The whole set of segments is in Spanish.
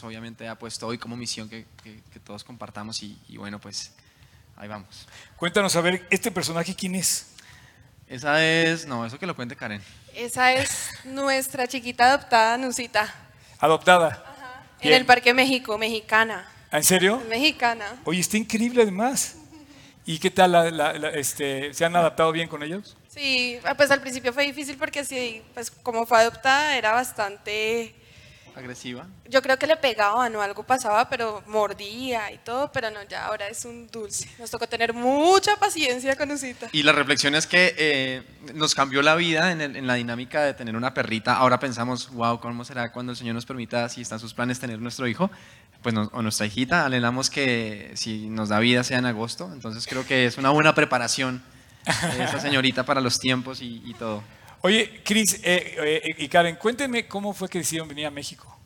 pues, obviamente ha puesto hoy como misión que, que- que todos compartamos y, y bueno, pues ahí vamos. Cuéntanos, a ver, ¿este personaje quién es? Esa es, no, eso que lo cuente Karen. Esa es nuestra chiquita adoptada, Nusita, Adoptada. en el Parque México, mexicana. ¿Ah, ¿En serio? Es mexicana. Oye, está increíble además. ¿Y qué tal? la- la- la- este, ¿Se han adaptado bien con ellos? Sí, ah, pues al principio fue difícil porque sí, pues como fue adoptada era bastante... Agresiva. Yo creo que le pegaban o algo pasaba, pero mordía y todo, pero no, ya ahora es un dulce. Nos tocó tener mucha paciencia con Nusita. Y la reflexión es que eh, nos cambió la vida en, el- en la dinámica de tener una perrita. Ahora pensamos, wow, ¿cómo será cuando el Señor nos permita, si están sus planes, tener nuestro hijo? Pues nos- o nuestra hijita. Anhelamos que si nos da vida sea en agosto. Entonces creo que es una buena preparación esa señorita para los tiempos y, y todo. Oye, Cris eh, eh, y Karen, cuéntenme cómo fue que decidieron venir a México.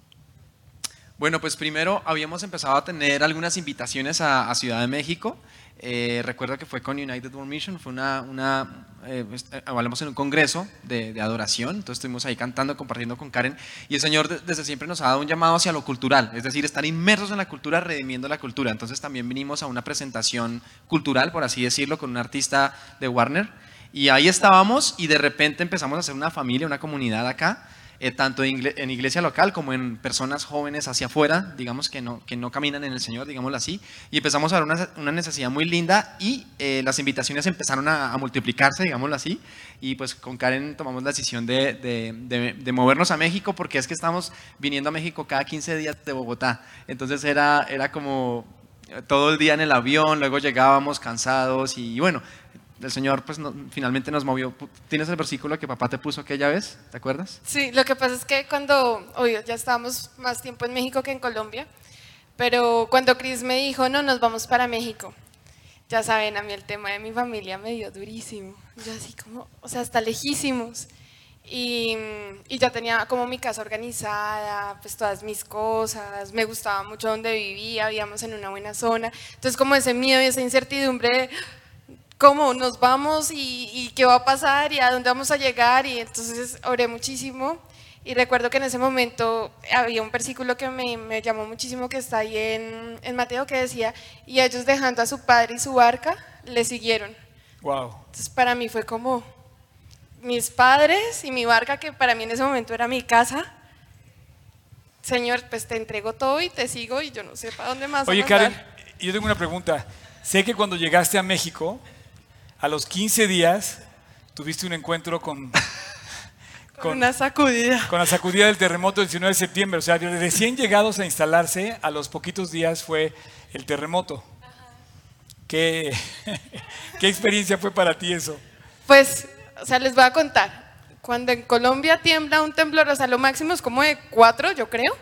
Bueno, pues primero habíamos empezado a tener algunas invitaciones a, Ciudad de México. Eh, recuerdo que fue con United World Mission, fue una, una eh, eh, hablamos en un congreso de, adoración, entonces estuvimos ahí cantando, compartiendo con Karen, y el Señor de- desde siempre nos ha dado un llamado hacia lo cultural, es decir, estar inmersos en la cultura, redimiendo la cultura. Entonces también vinimos a una presentación cultural, por así decirlo, con un artista de Warner, y ahí estábamos y de repente empezamos a hacer una familia, una comunidad acá eh, tanto en, igle- en iglesia local como en personas jóvenes hacia afuera, digamos que no, que no caminan en el Señor, digámoslo así, y empezamos a ver una, una necesidad muy linda y eh, las invitaciones empezaron a, a multiplicarse, digámoslo así, y pues con Karen tomamos la decisión de, de- de- de movernos a México porque es que estamos viniendo a México cada 15 días de Bogotá, entonces era, era como eh, todo el día en el avión, luego llegábamos cansados y bueno, el Señor pues finalmente nos movió. ¿Tienes el versículo que papá te puso aquella vez? ¿Te acuerdas? Sí, lo que pasa es que cuando, obvio, ya estábamos más tiempo en México que en Colombia, pero cuando Chris me dijo, no, nos vamos para México, ya saben, a mí el tema de mi familia me dio durísimo. Yo así como, o sea, hasta lejísimos. Y, y ya tenía como mi casa organizada, pues todas mis cosas, me gustaba mucho donde vivía, vivíamos en una buena zona. Entonces como ese miedo y esa incertidumbre de cómo nos vamos y, y qué va a pasar y a dónde vamos a llegar. Y entonces oré muchísimo. Y recuerdo que en ese momento había un versículo que me, me llamó muchísimo que está ahí en, en Mateo que decía, y ellos dejando a su padre y su barca, le siguieron. Wow. Entonces para mí fue como mis padres y mi barca, que para mí en ese momento era mi casa. Señor, pues te entrego todo y te sigo y yo no sé para dónde más. Oye, Karen, dar". yo tengo una pregunta. Sé que cuando llegaste a México, a los 15 días, tuviste un encuentro con, Con una sacudida. con la sacudida del terremoto del 19 de septiembre. O sea, de recién llegados a instalarse, a los poquitos días fue el terremoto. ¿Qué, ¿Qué experiencia fue para ti eso? Pues, o sea, les voy a contar. Cuando en Colombia tiembla un temblor, o sea, lo máximo es como de cuatro, yo creo.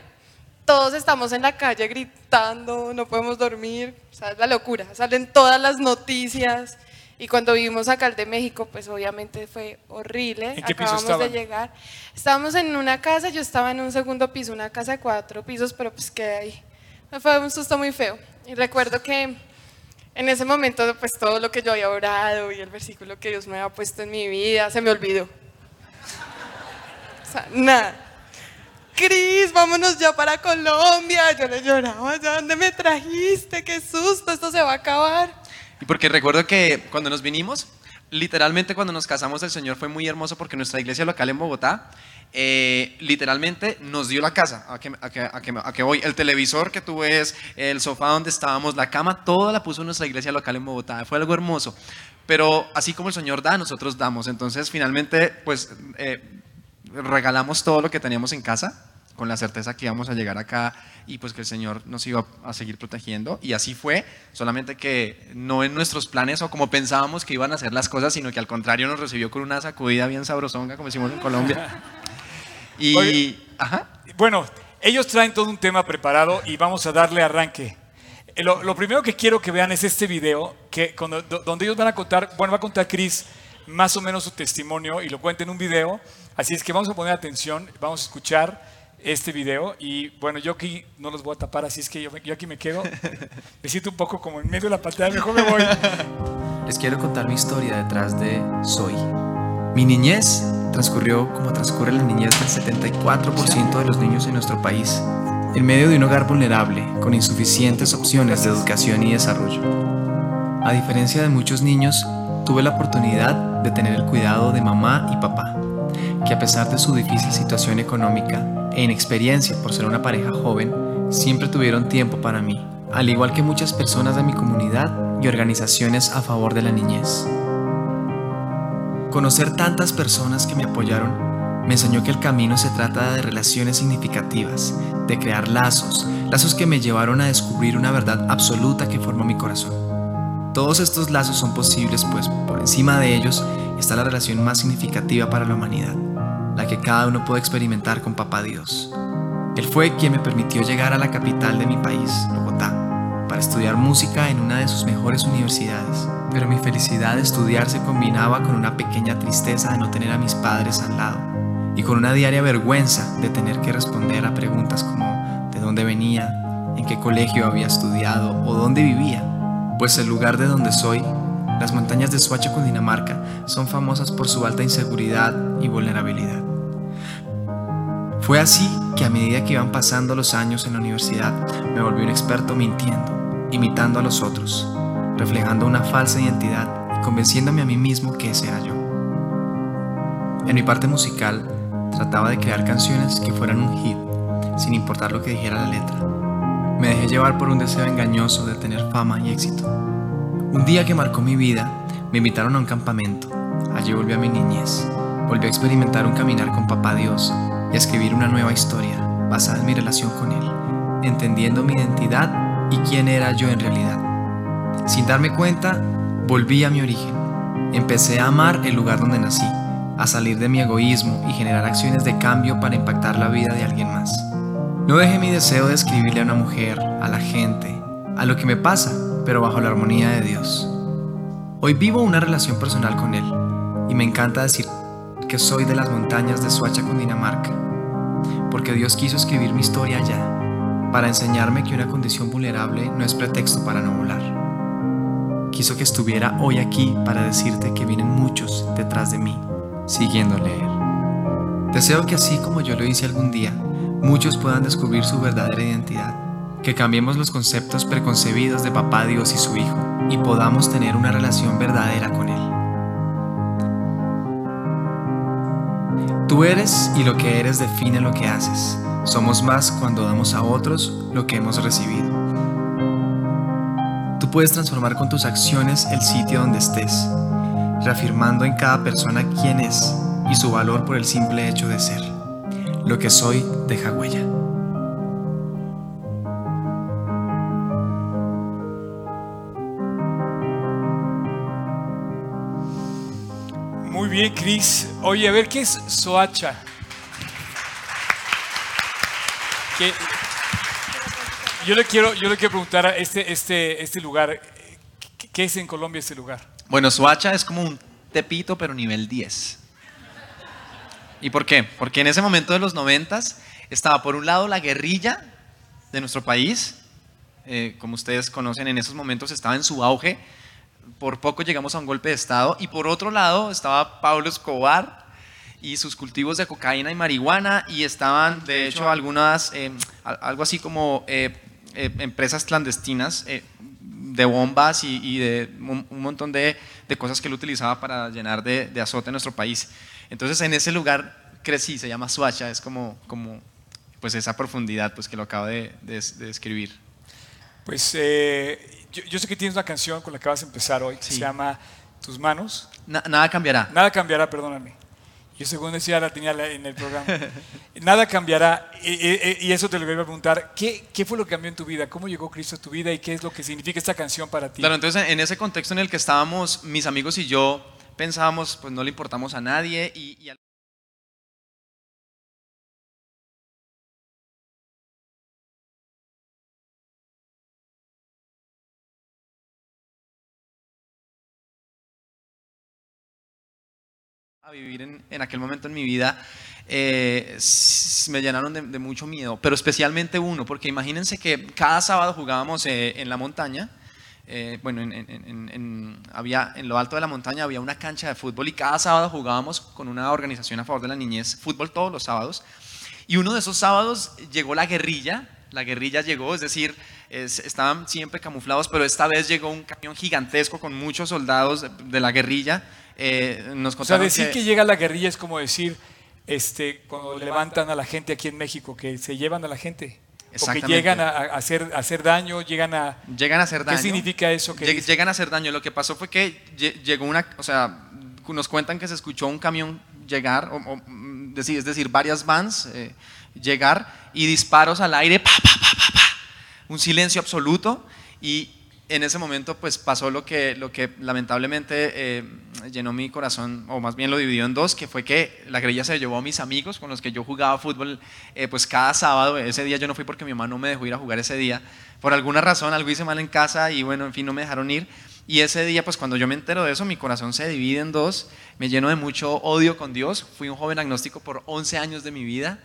Todos estamos en la calle gritando, no podemos dormir, o sea, es la locura. Salen todas las noticias. Y cuando vivimos acá al de México, pues obviamente fue horrible. ¿En qué piso Acabamos estaban? de llegar. Estábamos en una casa, yo estaba en un segundo piso, una casa de cuatro pisos, pero pues quedé ahí. Me fue un susto muy feo. Y recuerdo que en ese momento, pues todo lo que yo había orado y el versículo que Dios me había puesto en mi vida, se me olvidó. O sea, nada. Cris, vámonos ya para Colombia. Yo le lloraba, ¿ya dónde me trajiste? Qué susto, esto se va a acabar. Y porque recuerdo que cuando nos vinimos, literalmente cuando nos casamos, el Señor fue muy hermoso porque nuestra iglesia local en Bogotá, eh, literalmente nos dio la casa. ¿A qué, a, qué, a, qué, a voy? El televisor que tú ves, el sofá donde estábamos, la cama, toda la puso nuestra iglesia local en Bogotá. Fue algo hermoso. Pero así como el Señor da, nosotros damos. Entonces, finalmente, pues eh, regalamos todo lo que teníamos en casa con la certeza que íbamos a llegar acá y pues que el Señor nos iba a seguir protegiendo. Y así fue, solamente que no en nuestros planes o como pensábamos que iban a hacer las cosas, sino que al contrario nos recibió con una sacudida bien sabrosonga, como decimos en Colombia. Y, Oye. ajá, Bueno, ellos traen todo un tema preparado y vamos a darle arranque. Eh, Lo, lo primero que quiero que vean es este video, que cuando- do- donde ellos van a contar, bueno, va a contar Chris más o menos su testimonio y lo cuenta en un video. Así es que vamos a poner atención, vamos a escuchar este video y bueno, yo aquí no los voy a tapar, así es que yo, aquí me quedo. Me siento un poco como en medio de la pantalla, mejor me voy. Les quiero contar mi historia detrás de Soy. Mi niñez transcurrió como transcurre la niñez del 74% de los niños en nuestro país, en medio de un hogar vulnerable con insuficientes opciones de educación y desarrollo. A diferencia de muchos niños, tuve la oportunidad de tener el cuidado de mamá y papá, que a pesar de su difícil situación económica e inexperiencia por ser una pareja joven, siempre tuvieron tiempo para mí, al igual que muchas personas de mi comunidad y organizaciones a favor de la niñez. Conocer tantas personas que me apoyaron me enseñó que el camino se trata de relaciones significativas, de crear lazos, lazos que me llevaron a descubrir una verdad absoluta que formó mi corazón. Todos estos lazos son posibles pues por encima de ellos está la relación más significativa para la humanidad, la que cada uno puede experimentar con Papá Dios. Él fue quien me permitió llegar a la capital de mi país, Bogotá, para estudiar música en una de sus mejores universidades. Pero mi felicidad de estudiar se combinaba con una pequeña tristeza de no tener a mis padres al lado y con una diaria vergüenza de tener que responder a preguntas como de dónde venía, en qué colegio había estudiado o dónde vivía. Pues el lugar de donde soy, las montañas de Suacha, Cundinamarca, son famosas por su alta inseguridad y vulnerabilidad. Fue así que a medida que iban pasando los años en la universidad, me volví un experto mintiendo, imitando a los otros, reflejando una falsa identidad y convenciéndome a mí mismo que ese era yo. En mi parte musical, trataba de crear canciones que fueran un hit, sin importar lo que dijera la letra. Me dejé llevar por un deseo engañoso de tener fama y éxito. Un día que marcó mi vida, me invitaron a un campamento. Allí volví a mi niñez. Volví a experimentar un caminar con Papá Dios y a escribir una nueva historia basada en mi relación con Él, entendiendo mi identidad y quién era yo en realidad. Sin darme cuenta, volví a mi origen. Empecé a amar el lugar donde nací, a salir de mi egoísmo y generar acciones de cambio para impactar la vida de alguien más. No dejé mi deseo de escribirle a una mujer, a la gente, a lo que me pasa, pero bajo la armonía de Dios. Hoy vivo una relación personal con Él y me encanta decir que soy de las montañas de Suacha, Cundinamarca, porque Dios quiso escribir mi historia allá, para enseñarme que una condición vulnerable no es pretexto para no volar. Quiso que estuviera hoy aquí para decirte que vienen muchos detrás de mí, siguiendo leer. Deseo que así como yo lo hice algún día, muchos puedan descubrir su verdadera identidad, que cambiemos los conceptos preconcebidos de Papá Dios y su Hijo y podamos tener una relación verdadera con Él. Tú eres y lo que eres define lo que haces. Somos más cuando damos a otros lo que hemos recibido. Tú puedes transformar con tus acciones el sitio donde estés, reafirmando en cada persona quién es y su valor por el simple hecho de ser. Lo que soy deja huella. Muy bien, Cris. Oye, a ver, ¿qué es Soacha? ¿Qué- Yo le quiero, yo le quiero preguntar a este, este, este lugar, ¿qué, es en Colombia este lugar? Bueno, Suacha es como un tepito, pero nivel 10. ¿Y por qué? Porque en ese momento de los noventas estaba por un lado la guerrilla de nuestro país, eh, como ustedes conocen, en esos momentos estaba en su auge, por poco llegamos a un golpe de Estado, y por otro lado estaba Pablo Escobar y sus cultivos de cocaína y marihuana, y estaban, de hecho, algunas, eh, al- algo así como eh, empresas clandestinas de bombas y, y de un, un montón de, de cosas que él utilizaba para llenar de, de azote nuestro país. Entonces, en ese lugar crecí, se llama Suacha, es como, como pues esa profundidad pues, que lo acabo de, de- de describir. Pues eh, yo, yo sé que tienes una canción con la que vas a empezar hoy, que Sí. se llama Tus manos. Na- nada cambiará. Nada cambiará, perdóname. Yo según decía la tenía en el programa. Nada cambiará. Y, y- y eso te lo iba a preguntar. ¿Qué, ¿Qué fue lo que cambió en tu vida? ¿Cómo llegó Cristo a tu vida? ¿Y qué es lo que significa esta canción para ti? Claro, entonces en ese contexto en el que estábamos, mis amigos y yo pensábamos, pues no le importamos a nadie y, y a vivir en, en aquel momento en mi vida eh, me llenaron de, de mucho miedo, pero especialmente uno, porque imagínense que cada sábado jugábamos eh, en la montaña. Eh, bueno, en, en- en- había, en lo alto de la montaña había una cancha de fútbol y cada sábado jugábamos con una organización a favor de la niñez, fútbol todos los sábados. Y uno de esos sábados llegó la guerrilla la guerrilla llegó, es decir, es- estaban siempre camuflados, pero esta vez llegó un camión gigantesco con muchos soldados de, de la guerrilla. Eh, nos O sea, decir que... llega la guerrilla es como decir, este, cuando levantan a la gente aquí en México, que se llevan a la gente. O que Exactamente. llegan a, a hacer, a hacer daño, llegan a... llegan a hacer daño. ¿Qué significa eso? que Lleg- llegan a hacer daño. Lo que pasó fue que lle- llegó una, o sea, nos cuentan que se escuchó un camión llegar, o, o, mm, es decir, varias vans eh, llegar y disparos al aire, pa, pa, pa, pa, pa. un silencio absoluto y en ese momento pues pasó lo que, lo que lamentablemente eh, llenó mi corazón, o más bien lo dividió en dos, que fue que la guerrilla se llevó a mis amigos con los que yo jugaba fútbol eh, pues cada sábado, ese día yo no fui porque mi mamá no me dejó ir a jugar ese día, por alguna razón algo hice mal en casa y bueno, en fin, no me dejaron ir. Y ese día, pues cuando yo me entero de eso, mi corazón se divide en dos, me lleno de mucho odio con Dios, fui un joven agnóstico por 11 años de mi vida.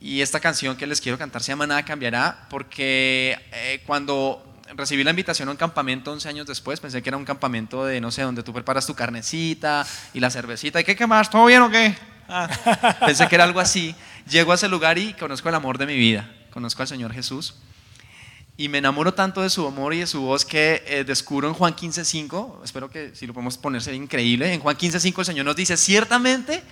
Y esta canción que les quiero cantar se llama Nada cambiará, porque eh, cuando recibí la invitación a un campamento 11 años después, pensé que era un campamento de, no sé, donde tú preparas tu carnecita y la cervecita. ¿Y qué, qué más? ¿Todo bien o qué? Ah, pensé que era algo así. Llego a ese lugar y conozco el amor de mi vida, conozco al Señor Jesús. Y me enamoro tanto de su amor y de su voz que eh, descubro en Juan 15.5, espero que si lo podemos poner sería increíble, en Juan 15.5 el Señor nos dice, ciertamente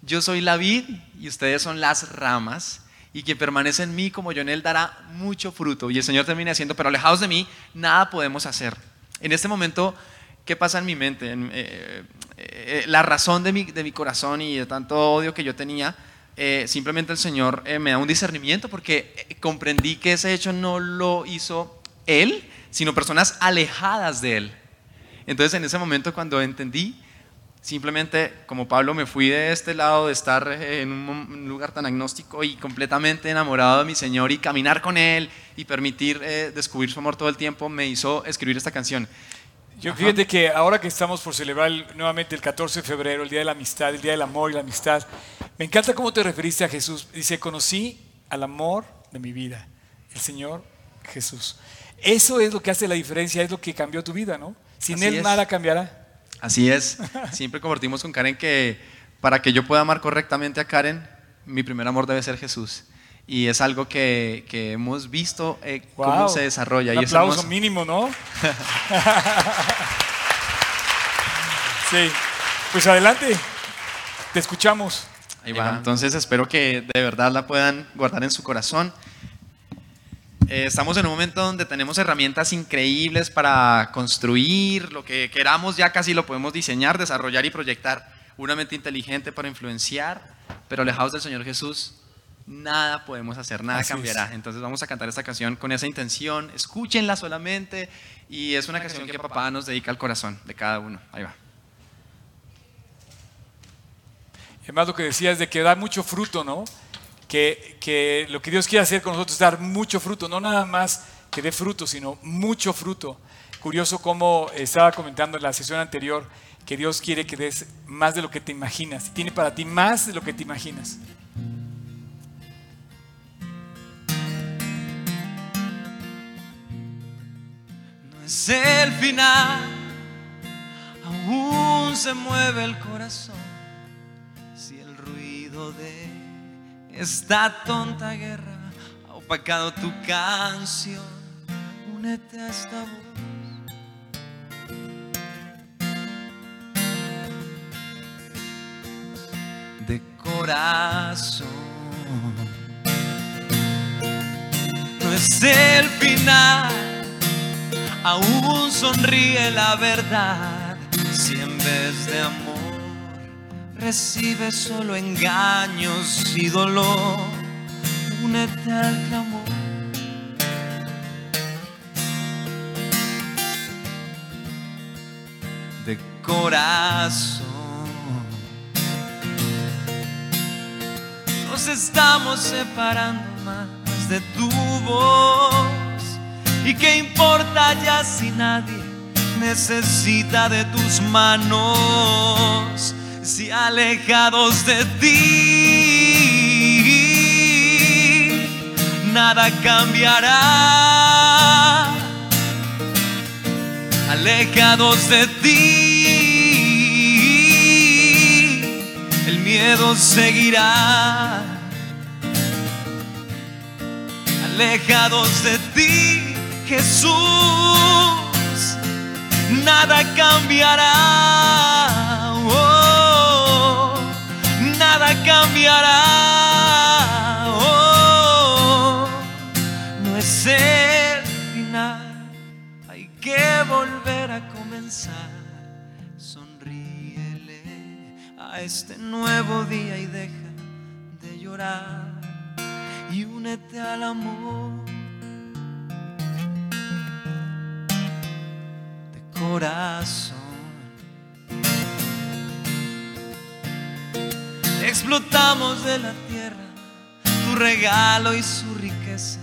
yo soy la vid y ustedes son las ramas, y quien permanece en mí como yo en él dará mucho fruto. Y el Señor termina diciendo, pero alejados de mí, nada podemos hacer. En este momento, ¿qué pasa en mi mente? En, eh, eh, la razón de mi, de mi corazón y de tanto odio que yo tenía, eh, simplemente el Señor eh, me da un discernimiento porque eh, comprendí que ese hecho no lo hizo Él, sino personas alejadas de Él. Entonces en ese momento cuando entendí, simplemente como Pablo me fui de este lado de estar eh, en un lugar tan agnóstico y completamente enamorado de mi Señor y caminar con Él y permitir eh, descubrir su amor todo el tiempo, me hizo escribir esta canción. Yo fíjate que ahora que estamos por celebrar el- nuevamente el 14 de febrero, el Día de la Amistad, el Día del Amor y la Amistad, me encanta cómo te referiste a Jesús. Dice, conocí al amor de mi vida, el Señor Jesús. Eso es lo que hace la diferencia, es lo que cambió tu vida, ¿no? Sin Así Él es. nada cambiará. Así es, siempre compartimos con Karen que para que yo pueda amar correctamente a Karen, mi primer amor debe ser Jesús. Y es algo que, que hemos visto eh, cómo se desarrolla. Un y aplauso mínimo, ¿no? sí. Pues adelante, te escuchamos. Ahí va. Entonces espero que de verdad la puedan guardar en su corazón. Eh, estamos en un momento donde tenemos herramientas increíbles para construir lo que queramos, ya casi lo podemos diseñar, desarrollar y proyectar. Una mente inteligente para influenciar, pero alejados del Señor Jesús, nada podemos hacer, nada Así cambiará. es. Entonces vamos a cantar esta canción con esa intención, escúchenla solamente y es una canción que papá nos dedica al corazón de cada uno. Ahí va. Además lo que decías de que da mucho fruto, ¿no? Que, que lo que Dios quiere hacer con nosotros es dar mucho fruto, no nada más que dé fruto, sino mucho fruto. Curioso como estaba comentando en la sesión anterior que Dios quiere que des más de lo que te imaginas. Tiene para ti más de lo que te imaginas. No es el final, aún se mueve el corazón. Si el ruido de esta tonta guerra ha opacado tu canción, únete a esta voz. De corazón no es el final, aún sonríe la verdad. Si en vez de amor recibes solo engaños y dolor, únete al clamor. De corazón. Nos estamos separando más de tu voz. ¿Y qué importa ya si nadie necesita de tus manos? Si alejados de ti, nada cambiará. Alejados de ti, miedo seguirá. alejados de ti, Jesús, nada cambiará. Cambiará. Oh, no es el final, hay que volver a comenzar. Sonríele a este nuevo día y deja de llorar y únete al amor de corazón. Explotamos de la tierra tu regalo y su riqueza,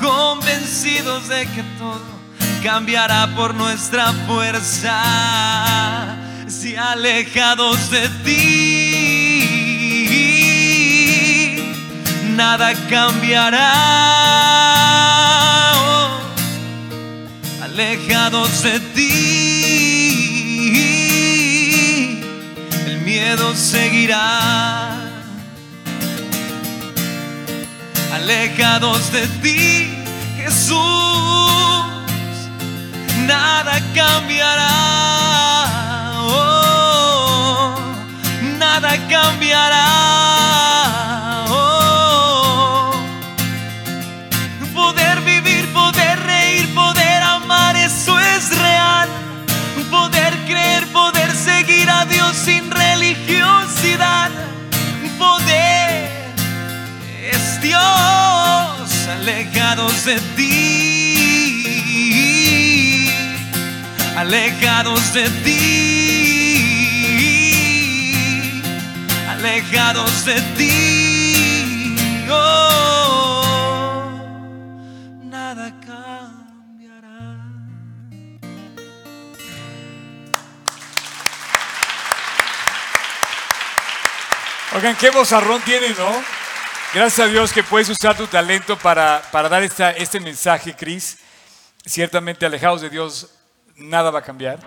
convencidos de que todo cambiará por nuestra fuerza, si alejados de ti nada cambiará. Oh, alejados de ti, miedo seguirá. Alejados de ti, Jesús, nada cambiará. Oh, nada cambiará. Alejados de ti, alejados de ti, alejados de ti. Oh, nada cambiará. Oigan, qué vozarrón tienes, ¿no? Gracias a Dios que puedes usar tu talento para, para dar esta, este mensaje, Cris. Ciertamente, alejados de Dios, nada va a cambiar.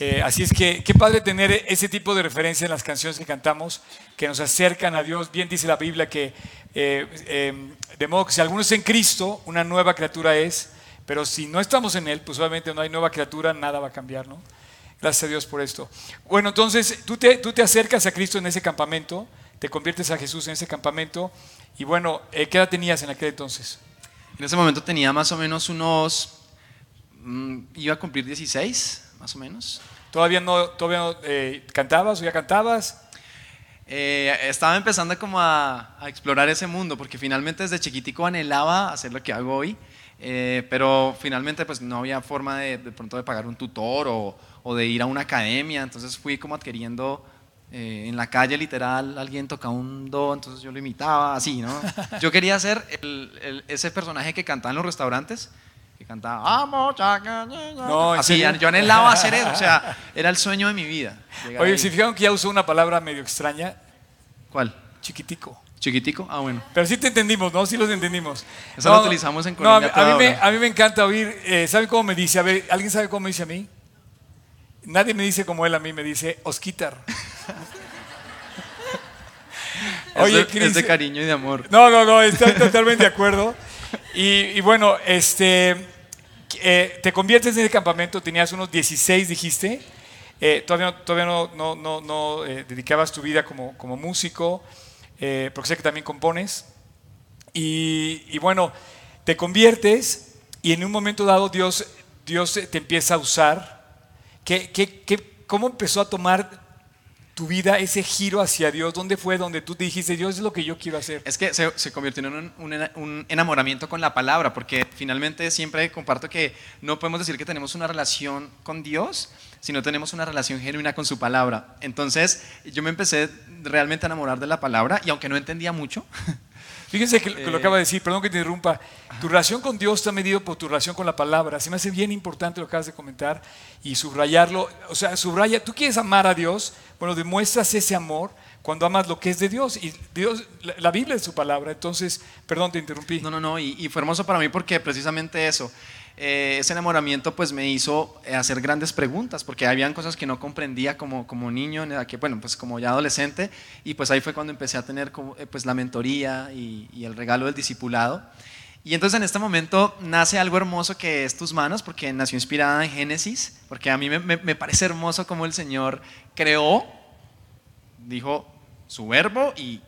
Eh, así es que qué padre tener ese tipo de referencia en las canciones que cantamos, que nos acercan a Dios. Bien dice la Biblia que, eh, eh, de modo que si alguno es en Cristo, una nueva criatura es, pero si no estamos en Él, pues obviamente no hay nueva criatura, nada va a cambiar, ¿no? Gracias a Dios por esto. Bueno, entonces tú te, tú te acercas a Cristo en ese campamento, te conviertes a Jesús en ese campamento, y bueno, eh, ¿qué edad tenías en aquel entonces? En ese momento tenía más o menos unos, mm, iba a cumplir 16, más o menos. ¿Todavía no, todavía no, eh, cantabas o ya cantabas? Eh, estaba empezando como a, a explorar ese mundo, porque finalmente desde chiquitico anhelaba hacer lo que hago hoy, eh, pero finalmente pues no había forma de, de pronto de pagar un tutor o, o de ir a una academia, entonces fui como adquiriendo eh, en la calle literal, alguien tocaba un do, entonces yo lo imitaba, así, ¿no? Yo quería ser el- el- ese personaje que cantaba en los restaurantes, que cantaba, "Amo, chaca, ña, ña". No, ¿en así, yo anhelaba hacer eso, o sea, era el sueño de mi vida. Oye, si fijaron que ya usó una palabra medio extraña, ¿Cuál? chiquitico. ¿Chiquitico? Ah, bueno. Pero sí te entendimos, ¿no? Sí los entendimos. Eso lo utilizamos en no, a mí- Colombia a, mí me, a mí me encanta oír, eh, ¿saben cómo me dice? A ver, ¿alguien sabe cómo me dice a mí? Nadie me dice como él a mí, me dice Osquitar. Oye, es, de, es de cariño y de amor. No, no, no, estoy totalmente de acuerdo. Y, y bueno, este, eh, te conviertes en ese campamento, tenías unos 16, dijiste. Eh, todavía no, todavía no, no, no, no, eh, dedicabas tu vida como, como músico, eh, porque sé que también compones. Y, y bueno, te conviertes y en un momento dado Dios, Dios te empieza a usar. ¿Qué, qué, qué, ¿Cómo empezó a tomar tu vida ese giro hacia Dios? ¿Dónde fue donde tú te dijiste, Dios es lo que yo quiero hacer? Es que se, se convirtió en un, un un enamoramiento con la palabra, porque finalmente siempre comparto que no podemos decir que tenemos una relación con Dios si no tenemos una relación genuina con su palabra. Entonces yo me empecé realmente a enamorar de la palabra y aunque no entendía mucho, Fíjense que, que lo Eh. acaba de decir, perdón que te interrumpa. Tu relación con Dios está medido por tu relación con la palabra. Se me hace bien importante lo que acabas de comentar y subrayarlo. O sea, subraya, tú quieres amar a Dios, bueno, demuestras ese amor cuando amas lo que es de Dios. Y Dios, la, la Biblia es su palabra. Entonces, perdón, te interrumpí. No, no, no, y, y fue hermoso para mí porque precisamente eso, eh, ese enamoramiento pues me hizo eh, hacer grandes preguntas, porque habían cosas que no comprendía como, como niño, que, bueno, pues como ya adolescente, y pues ahí fue cuando empecé a tener como, eh, pues la mentoría y, el regalo del discipulado. Y entonces en este momento nace algo hermoso que es tus manos, porque nació inspirada en Génesis, porque a mí me, parece hermoso cómo el Señor creó, dijo su verbo y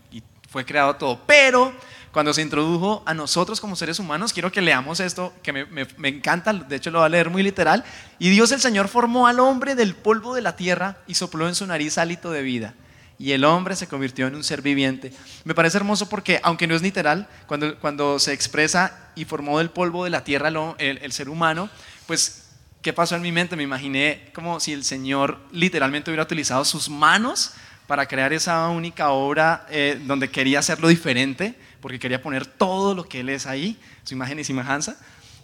fue creado todo. Pero cuando se introdujo a nosotros como seres humanos, quiero que leamos esto, que me, me- me encanta, de hecho lo voy a leer muy literal. Y Dios el Señor formó al hombre del polvo de la tierra y sopló en su nariz hálito de vida. Y el hombre se convirtió en un ser viviente. Me parece hermoso porque, aunque no es literal, cuando, cuando se expresa y formó del polvo de la tierra el, el ser humano, pues, ¿qué pasó en mi mente? Me imaginé como si el Señor literalmente hubiera utilizado sus manos para crear esa única obra eh, donde quería hacerlo diferente, porque quería poner todo lo que Él es ahí, su imagen y semejanza.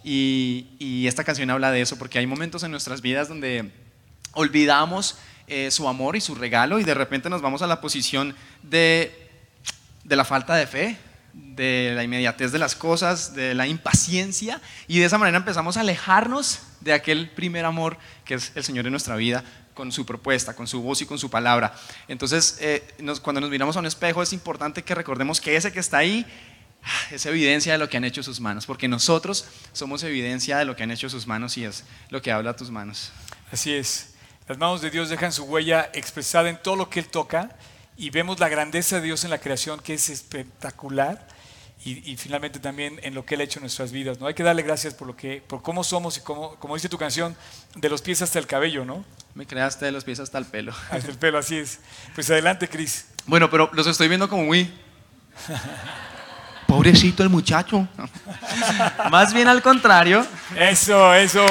Y, y esta canción habla de eso, porque hay momentos en nuestras vidas donde olvidamos eh, su amor y su regalo y de repente nos vamos a la posición de, de la falta de fe, de la inmediatez de las cosas, de la impaciencia y de esa manera empezamos a alejarnos de aquel primer amor que es el Señor en nuestra vida con su propuesta, con su voz y con su palabra. Entonces, eh, cuando nos miramos a un espejo es importante que recordemos que ese que está ahí ah, es evidencia de lo que han hecho sus manos, porque nosotros somos evidencia de lo que han hecho sus manos y es lo que habla tus manos. Así es. Las manos de Dios dejan su huella expresada en todo lo que Él toca y vemos la grandeza de Dios en la creación que es espectacular y, y finalmente también en lo que Él ha hecho en nuestras vidas. ¿no? Hay que darle gracias por, lo que, por cómo somos y cómo, como dice tu canción, de los pies hasta el cabello, ¿no? Me creaste de los pies hasta el pelo. Hasta el pelo, así es. Pues adelante, Cris. Bueno, pero los estoy viendo como muy... Pobrecito el muchacho. Más bien al contrario. Eso, eso.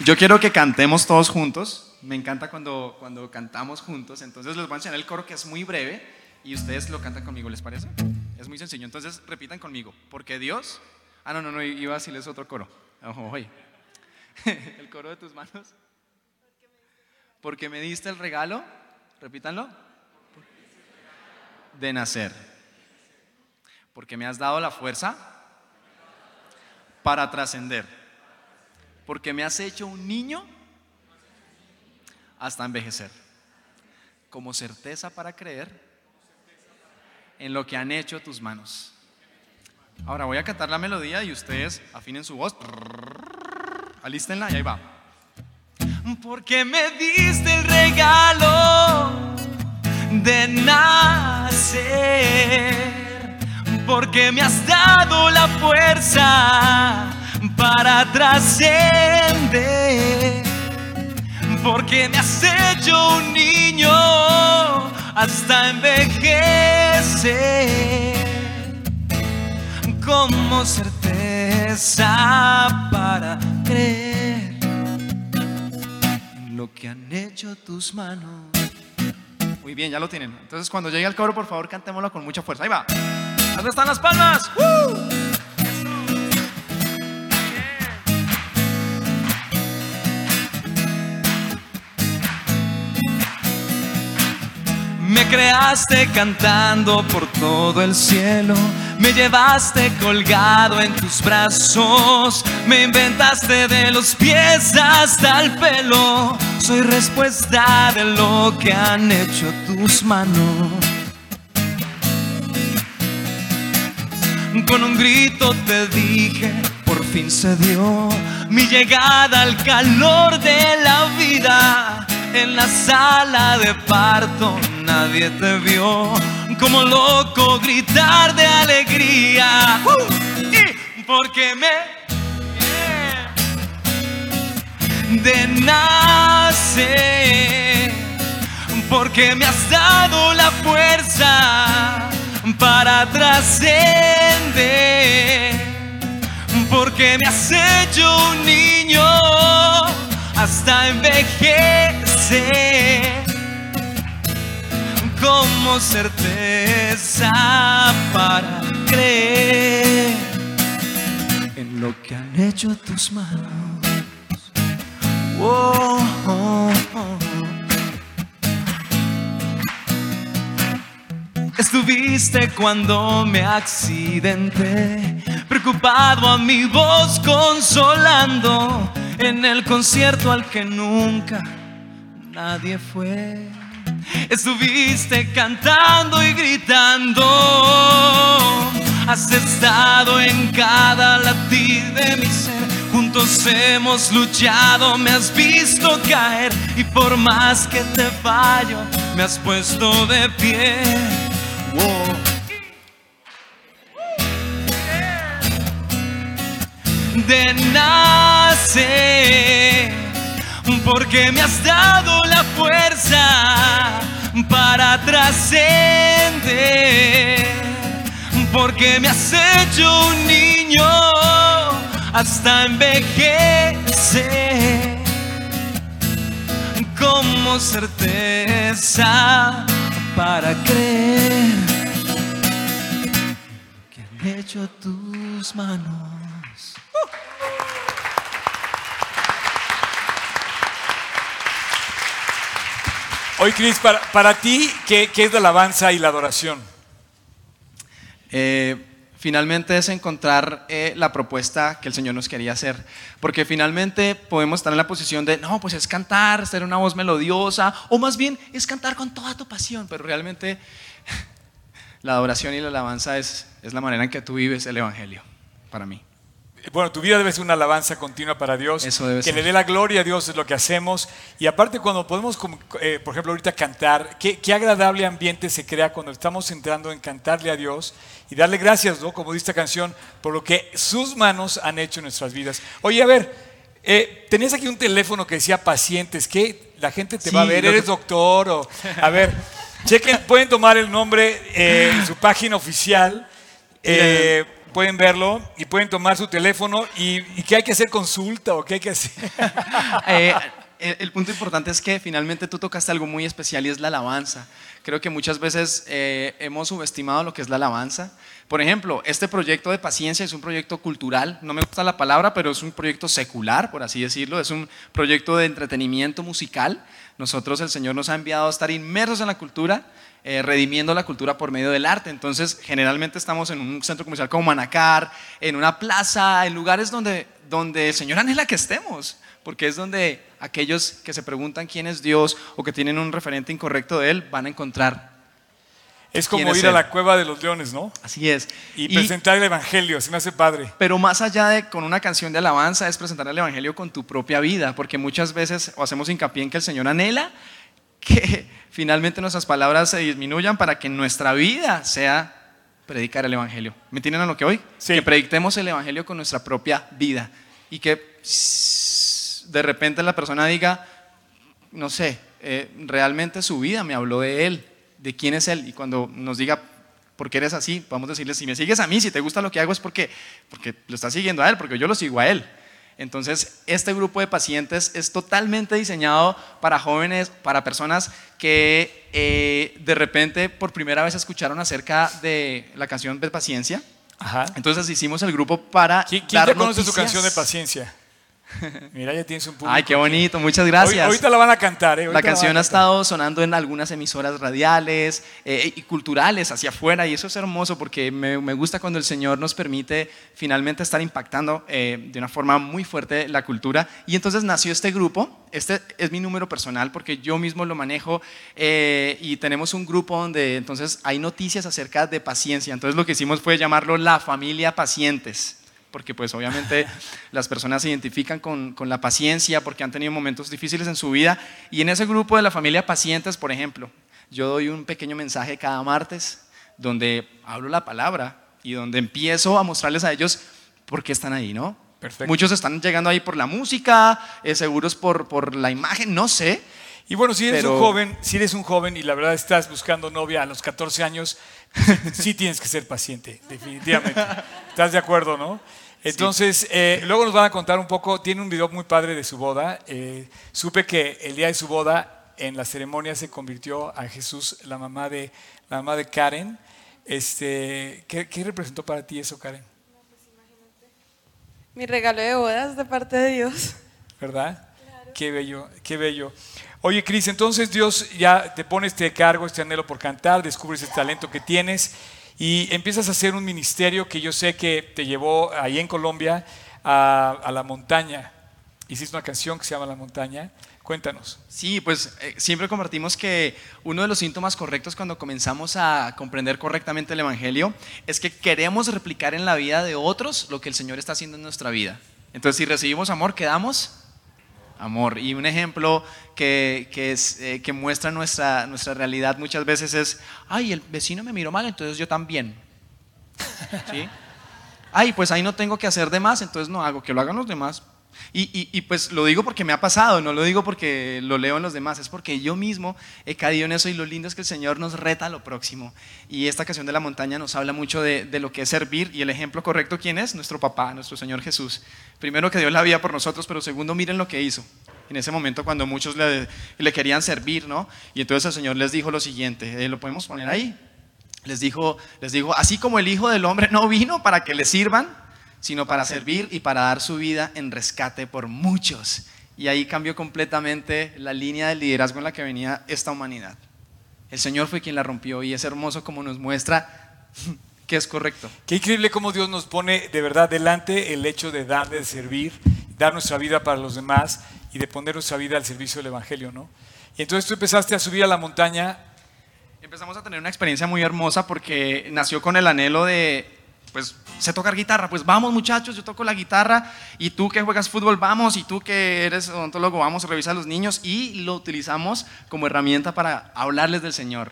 Yo quiero que cantemos todos juntos. Me encanta cuando, cuando cantamos juntos. Entonces les voy a enseñar el coro que es muy breve y ustedes lo cantan conmigo, ¿les parece? Es muy sencillo. Entonces repitan conmigo. Porque Dios... Ah, no, no, no, iba a decirles otro coro. Ojo, oye. El coro de tus manos. Porque me diste el regalo. Repítanlo. De nacer. Porque me has dado la fuerza para trascender porque me has hecho un niño hasta envejecer, como certeza para creer en lo que han hecho tus manos. Ahora voy a cantar la melodía y ustedes afinen su voz. Alístenla y ahí va. Porque me diste el regalo de nacer, porque me has dado la fuerza para trascender, porque me has hecho un niño hasta envejecer, como certeza para creer en lo que han hecho tus manos. Muy bien, ya lo tienen. Entonces, cuando llegue al coro, por favor, cantémoslo con mucha fuerza. Ahí va. ¿Dónde están las palmas? ¡Uh! Creaste cantando por todo el cielo, me llevaste colgado en tus brazos, me inventaste de los pies hasta el pelo, soy respuesta de lo que han hecho tus manos. Con un grito te dije, por fin se dio mi llegada al calor de la vida. En la sala de parto nadie te vio, como loco gritar de alegría. Y porque me de nacer, porque me has dado la fuerza para trascender, porque me has hecho un niño hasta envejecer, como certeza para creer en lo que han hecho tus manos. Oh, oh, oh. Estuviste cuando me accidenté, preocupado a mi voz consolando en el concierto al que nunca nadie fue. Estuviste cantando y gritando. Has estado en cada latir de mi ser. Juntos hemos luchado, me has visto caer. Y por más que te fallo, me has puesto de pie. De nacer, porque me has dado la fuerza para trascender, porque me has hecho un niño hasta envejecer, como certeza para creer que han hecho tus manos. Hoy, Cris, para, para ti, ¿qué, ¿qué es la alabanza y la adoración? Eh, finalmente es encontrar eh, la propuesta que el Señor nos quería hacer. Porque finalmente podemos estar en la posición de, no, pues es cantar, ser una voz melodiosa, o más bien es cantar con toda tu pasión, pero realmente la adoración y la alabanza es, es la manera en que tú vives el Evangelio, para mí. Bueno, tu vida debe ser una alabanza continua para Dios. Eso debe que ser. le dé la gloria a Dios es lo que hacemos. Y aparte cuando podemos, eh, por ejemplo, ahorita cantar, qué, qué agradable ambiente se crea cuando estamos entrando en cantarle a Dios y darle gracias, ¿no? Como dice esta canción, por lo que sus manos han hecho en nuestras vidas. Oye, a ver, eh, tenías aquí un teléfono que decía pacientes, ¿qué? La gente te Sí, va a ver, que- eres doctor o... A ver, chequen, pueden tomar el nombre eh, en su página oficial. eh, pueden verlo y pueden tomar su teléfono y, qué hay que hacer consulta o qué hay que hacer. Eh, el, el punto importante es que finalmente tú tocaste algo muy especial y es la alabanza. Creo que muchas veces eh, hemos subestimado lo que es la alabanza. Por ejemplo, este proyecto de paciencia es un proyecto cultural, no me gusta la palabra, pero es un proyecto secular, por así decirlo, es un proyecto de entretenimiento musical. Nosotros, el Señor nos ha enviado a estar inmersos en la cultura, eh, redimiendo la cultura por medio del arte. Entonces, generalmente estamos en un centro comercial como Manacar, en una plaza, en lugares donde, donde el Señor anhela que estemos, porque es donde aquellos que se preguntan quién es Dios o que tienen un referente incorrecto de Él van a encontrar. Es como ¿Quién es ir a la cueva de los leones, ¿no? Así es. Y, Y- presentar el evangelio, se me hace padre. pero más allá de con una canción de alabanza es presentar el Evangelio con tu propia vida, porque muchas veces o hacemos hincapié en que el Señor anhela que finalmente nuestras palabras se disminuyan para que nuestra vida sea predicar el Evangelio. ¿Me entienden a lo que hoy? Sí. Que prediquemos el Evangelio con nuestra propia vida y que de repente la persona diga, no sé, eh, realmente su vida me habló de Él, de quién es Él, y cuando nos diga, ¿por qué eres así? Vamos a decirle, si me sigues a mí, si te gusta lo que hago es porque, porque lo estás siguiendo a Él, porque yo lo sigo a Él. Entonces, este grupo de pacientes es totalmente diseñado para jóvenes, para personas que eh, de repente por primera vez escucharon acerca de la canción de paciencia. Ajá. Entonces hicimos el grupo para... ¿Quién, quién dar ya conoce su canción de paciencia? Mira, ya tienes un público. Ay, qué bonito, muchas Hoy- gracias. ahorita la van a cantar, ¿eh? La canción ha estado sonando en algunas emisoras radiales eh, y culturales hacia afuera y eso es hermoso porque me, me gusta cuando el Señor nos permite finalmente estar impactando eh, de una forma muy fuerte la cultura y entonces nació este grupo, este es mi número personal porque yo mismo lo manejo eh, y tenemos un grupo donde entonces hay noticias acerca de paciencia, entonces lo que hicimos fue llamarlo la familia pacientes porque pues obviamente las personas se identifican con, con, la paciencia porque han tenido momentos difíciles en su vida. Y en ese grupo de la familia pacientes, por ejemplo, yo doy un pequeño mensaje cada martes donde hablo la palabra y donde empiezo a mostrarles a ellos por qué están ahí, ¿no? Perfecto. Muchos están llegando ahí por la música, eh, seguros por, por la imagen, no sé. Y bueno, si eres Pero- un joven, si eres un joven y la verdad estás buscando novia a los 14 años, sí tienes que ser paciente, definitivamente. ¿Estás de acuerdo, no? Entonces, eh, luego nos van a contar un poco, tiene un video muy padre de su boda. eh, supe que el día de su boda, en la ceremonia se convirtió a Jesús la mamá de, la mamá de Karen. Este, ¿qué, qué representó para ti eso, Karen? Mi regalo de bodas de parte de Dios. ¿verdad? Qué bello, qué bello. Oye, Cris, entonces Dios ya te pone este cargo, este anhelo por cantar, descubres el talento que tienes y empiezas a hacer un ministerio que yo sé que te llevó ahí en Colombia a, la montaña. Hiciste una canción que se llama La Montaña. Cuéntanos. Sí, pues eh, siempre compartimos que uno de los síntomas correctos cuando comenzamos a comprender correctamente el Evangelio es que queremos replicar en la vida de otros lo que el Señor está haciendo en nuestra vida. Entonces, si recibimos amor, ¿qué damos? Amor. Y un ejemplo que, eh, que muestra nuestra, nuestra realidad muchas veces es, ay, el vecino me miró mal, entonces yo también. Ay, pues ahí no tengo que hacer de más, entonces no hago, que lo hagan los demás. Y, pues lo digo porque me ha pasado, no lo digo porque lo leo en los demás, es porque yo mismo he caído en eso y lo lindo es que el Señor nos reta a lo próximo. Y esta canción de la montaña nos habla mucho de, lo que es servir y el ejemplo correcto, ¿quién es? Nuestro papá, nuestro Señor Jesús. Primero que dio la vida por nosotros, pero segundo miren lo que hizo. En ese momento cuando muchos le, le querían servir, ¿no? Y entonces el Señor les dijo lo siguiente, eh, ¿lo podemos poner ahí? Les dijo, les dijo, así como el Hijo del Hombre no vino para que le sirvan, sino para servir y para dar su vida en rescate por muchos. Y ahí cambió completamente la línea de liderazgo en la que venía esta humanidad. El Señor fue quien la rompió y es hermoso como nos muestra que es correcto. Qué increíble cómo Dios nos pone de verdad delante el hecho de dar, de servir, dar nuestra vida para los demás y de poner nuestra vida al servicio del Evangelio, ¿no? Y entonces tú empezaste a subir a la montaña. Empezamos a tener una experiencia muy hermosa porque nació con el anhelo de, pues, sé tocar guitarra, pues vamos muchachos, yo toco la guitarra y tú que juegas fútbol, vamos, y tú que eres odontólogo, vamos a revisar a los niños y lo utilizamos como herramienta para hablarles del Señor.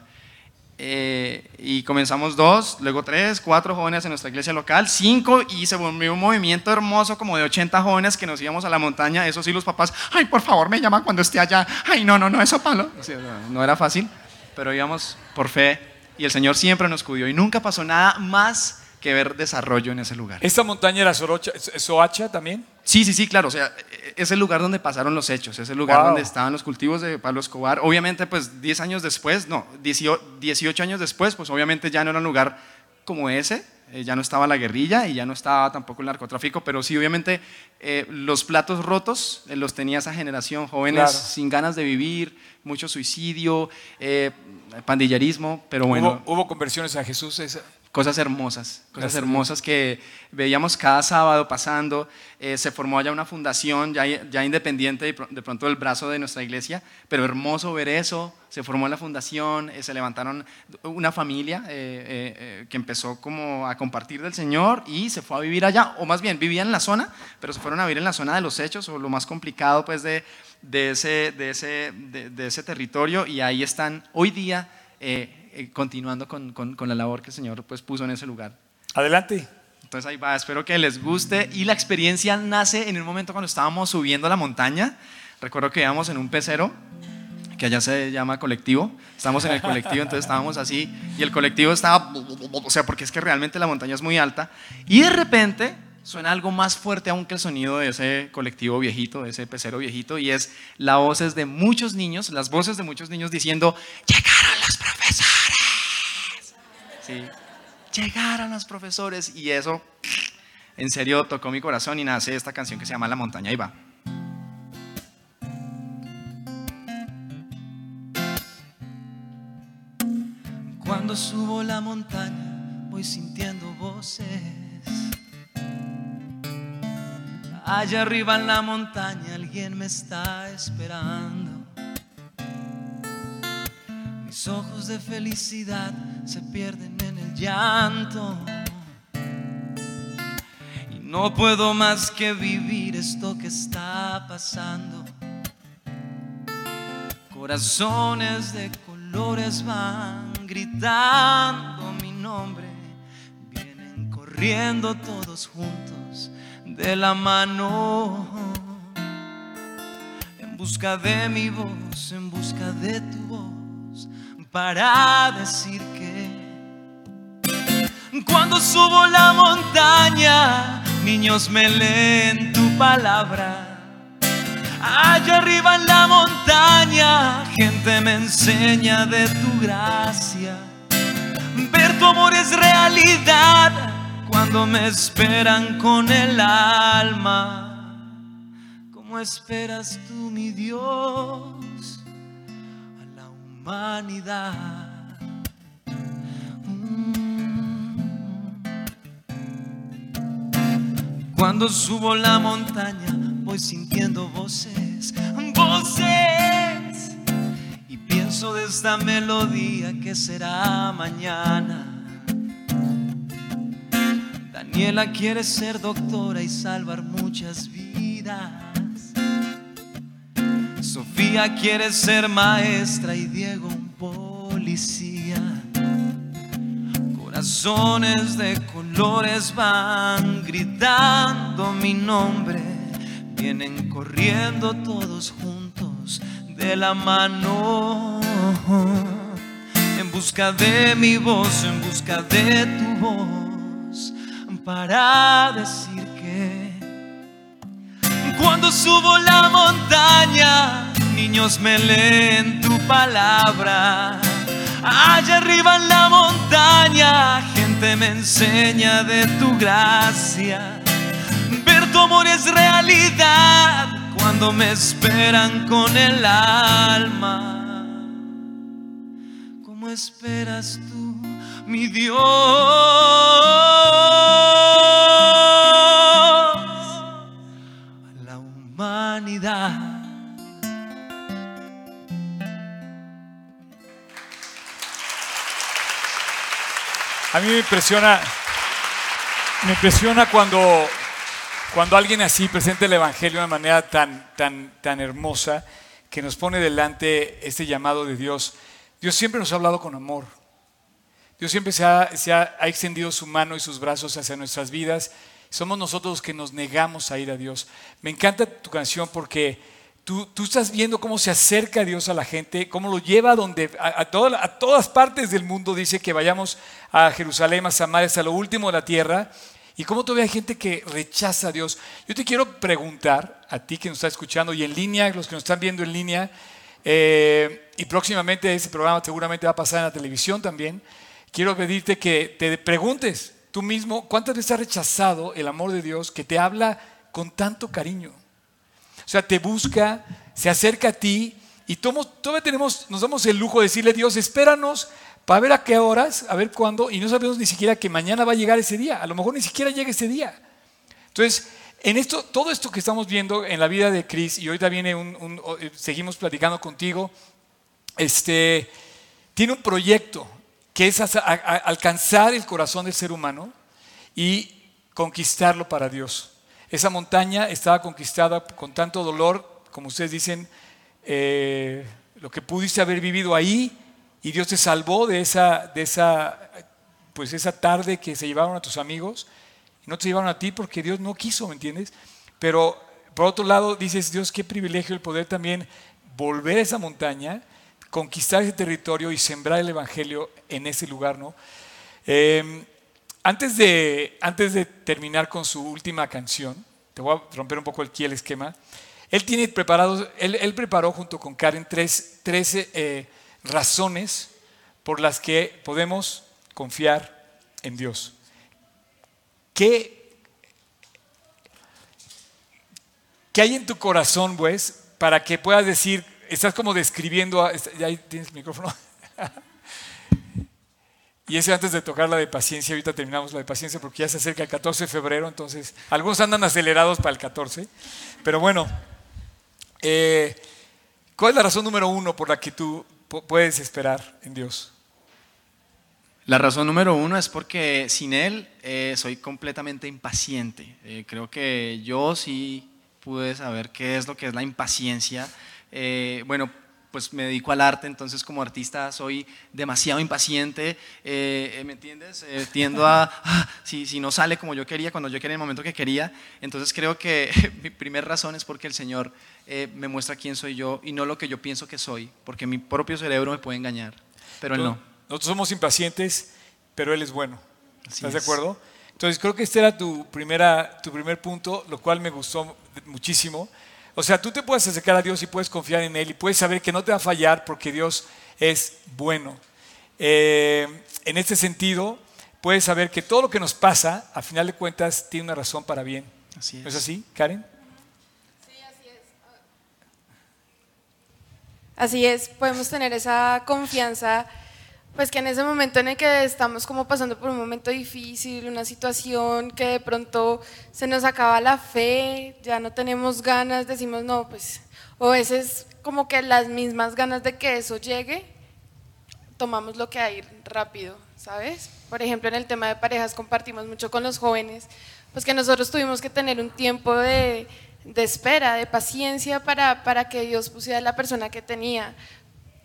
Eh, y comenzamos dos, luego tres, cuatro jóvenes en nuestra iglesia local, cinco, y se volvió un movimiento hermoso como de 80 jóvenes que nos íbamos a la montaña. Eso sí, los papás, ay, por favor, me llama cuando esté allá. Ay, no, no, no, eso palo. No, no era fácil, pero íbamos por fe y el Señor siempre nos cuidó y nunca pasó nada más que ver desarrollo en ese lugar. ¿Esta montaña era Sorocha, Soacha también? Sí, sí, sí, claro. O sea, es el lugar donde pasaron los hechos, es el lugar Wow. donde estaban los cultivos de Pablo Escobar. Obviamente, pues 10 años después, no, 18, 18 años después, pues obviamente ya no era un lugar como ese, eh, ya no estaba la guerrilla y ya no estaba tampoco el narcotráfico, pero sí, obviamente, eh, los platos rotos eh, los tenía esa generación, jóvenes Claro. sin ganas de vivir, mucho suicidio, eh, pandillerismo, pero bueno ¿Hubo, hubo conversiones a Jesús? Esa- cosas hermosas, cosas hermosas que veíamos cada sábado pasando. Eh, se formó allá una fundación ya, ya independiente de, pr- de pronto del brazo de nuestra iglesia, pero hermoso ver eso. Se formó la fundación, eh, se levantaron una familia eh, que empezó como a compartir del Señor y se fue a vivir allá, o más bien vivían en la zona, pero se fueron a vivir en la zona de los hechos o lo más complicado pues de, de, ese, de, ese, de, de ese territorio y ahí están hoy día. eh, eh, continuando con, con- con la labor que el Señor pues, puso en ese lugar. Adelante. Entonces ahí va, espero que les guste. Y la experiencia nace en un momento cuando estábamos subiendo la montaña. Recuerdo que íbamos en un pecero, que allá se llama colectivo. Estamos en el colectivo, entonces estábamos así. Y el colectivo estaba, o sea, porque es que realmente la montaña es muy alta. Y de repente suena algo más fuerte aún que el sonido de ese colectivo viejito, de ese pecero viejito. Y es las voces de muchos niños, las voces de muchos niños diciendo, llegaron los profesores. Sí. Llegaron los profesores y eso en serio tocó mi corazón y nace esta canción que se llama La montaña y va. Cuando subo la montaña voy sintiendo voces. Allá arriba en la montaña alguien me está esperando. Mis ojos de felicidad se pierden en el llanto. Y no puedo más que vivir esto que está pasando. Corazones de colores van gritando mi nombre. Vienen corriendo todos juntos de la mano. En busca de mi voz, en busca de tu voz. Para decir que cuando subo la montaña, niños me leen tu palabra. Allá arriba en la montaña, gente me enseña de tu gracia. Ver tu amor es realidad cuando me esperan con el alma. ¿Cómo esperas tú, mi Dios, humanidad? Mm. Cuando subo la montaña voy sintiendo voces, voces gozo de esta melodía que será mañana. Daniela quiere ser doctora y salvar muchas vidas. Sofía quiere ser maestra y Diego un policía. Corazones de colores van gritando mi nombre. Vienen corriendo todos juntos de la mano. En busca de mi voz, en busca de tu voz. Para decir cuando subo la montaña, niños me leen tu palabra. Allá arriba en la montaña, gente me enseña de tu gracia. Ver tu amor es realidad cuando me esperan con el alma. ¿Cómo esperas tú, mi Dios? Humanidad. A mí me impresiona, me impresiona cuando, cuando alguien así presenta el Evangelio de una manera tan, tan, tan hermosa que nos pone delante este llamado de Dios. Dios siempre nos ha hablado con amor. Dios siempre se ha, se ha- ha extendido su mano y sus brazos hacia nuestras vidas. Somos nosotros los que nos negamos a ir a Dios. Me encanta tu canción porque tú, tú estás viendo cómo se acerca Dios a la gente, cómo lo lleva a, donde, a, a a todas partes del mundo. Dice que vayamos a Jerusalén, a Samaria, hasta lo último de la tierra. Y cómo todavía hay gente que rechaza a Dios. Yo te quiero preguntar a ti que nos está escuchando y en línea, los que nos están viendo en línea, eh, y próximamente ese programa seguramente va a pasar en la televisión también. Quiero pedirte que te preguntes tú mismo cuántas veces has rechazado el amor de Dios que te habla con tanto cariño. O sea, te busca, se acerca a ti y tomo- todavía tenemos, nos damos el lujo de decirle Dios, espéranos para ver a qué horas, a ver cuándo, y no sabemos ni siquiera que mañana va a llegar ese día. A lo mejor ni siquiera llega ese día. Entonces, en esto, todo esto que estamos viendo en la vida de Chris, y ahorita viene un, eh, seguimos platicando contigo, este, tiene un proyecto que es alcanzar el corazón del ser humano y conquistarlo para Dios. Esa montaña estaba conquistada con tanto dolor, como ustedes dicen, eh, lo que pudiste haber vivido ahí, y Dios te salvó de esa, de esa, pues esa tarde que se llevaron a tus amigos, no te llevaron a ti porque Dios no quiso, ¿me entiendes? Pero por otro lado dices, Dios, qué privilegio el poder también volver a esa montaña, conquistar ese territorio y sembrar el Evangelio en ese lugar, ¿no? Eh, antes, de, antes de terminar con su última canción, te voy a romper un poco aquí el esquema. Él tiene preparado, él, preparó junto con Karen tres, tres, eh, razones por las que podemos confiar en Dios. ¿Qué, ¿Qué hay en tu corazón, pues, para que puedas decir, estás como describiendo, a- ya ahí tienes el micrófono? Y ese antes de tocar la de paciencia, ahorita terminamos la de paciencia porque ya se acerca el 14 de febrero, entonces algunos andan acelerados para el 14. Pero bueno, eh, ¿cuál es la razón número uno por la que tú pu- puedes esperar en Dios? La razón número uno es porque sin él eh, soy completamente impaciente. Eh, creo que yo sí pude saber qué es lo que es la impaciencia. Eh, bueno, pues me dedico al arte, entonces como artista soy demasiado impaciente, eh, eh, ¿me entiendes? Eh, tiendo a, ah, si, si no sale como yo quería, cuando yo quería, en el momento que quería, entonces creo que mi primera razón es porque el Señor eh, me muestra quién soy yo y no lo que yo pienso que soy, porque mi propio cerebro me puede engañar, pero Él no. Nosotros somos impacientes, pero Él es bueno. Así ¿Estás de acuerdo? Entonces creo que este era tu, primera, tu primer punto, lo cual me gustó muchísimo. O sea, tú te puedes acercar a Dios y puedes confiar en Él y puedes saber que no te va a fallar porque Dios es bueno. Eh, en este sentido, puedes saber que todo lo que nos pasa, a final de cuentas, tiene una razón para bien. Así ¿No es. es así, Karen? Así es, podemos tener esa confianza, pues que en ese momento en el que estamos como pasando por un momento difícil, una situación que de pronto se nos acaba la fe, ya no tenemos ganas, decimos no, pues, o a veces como que las mismas ganas de que eso llegue tomamos lo que hay rápido, ¿sabes? Por ejemplo, en el tema de parejas compartimos mucho con los jóvenes, pues que nosotros tuvimos que tener un tiempo de, de espera, de paciencia para, para que Dios pusiera la persona que tenía.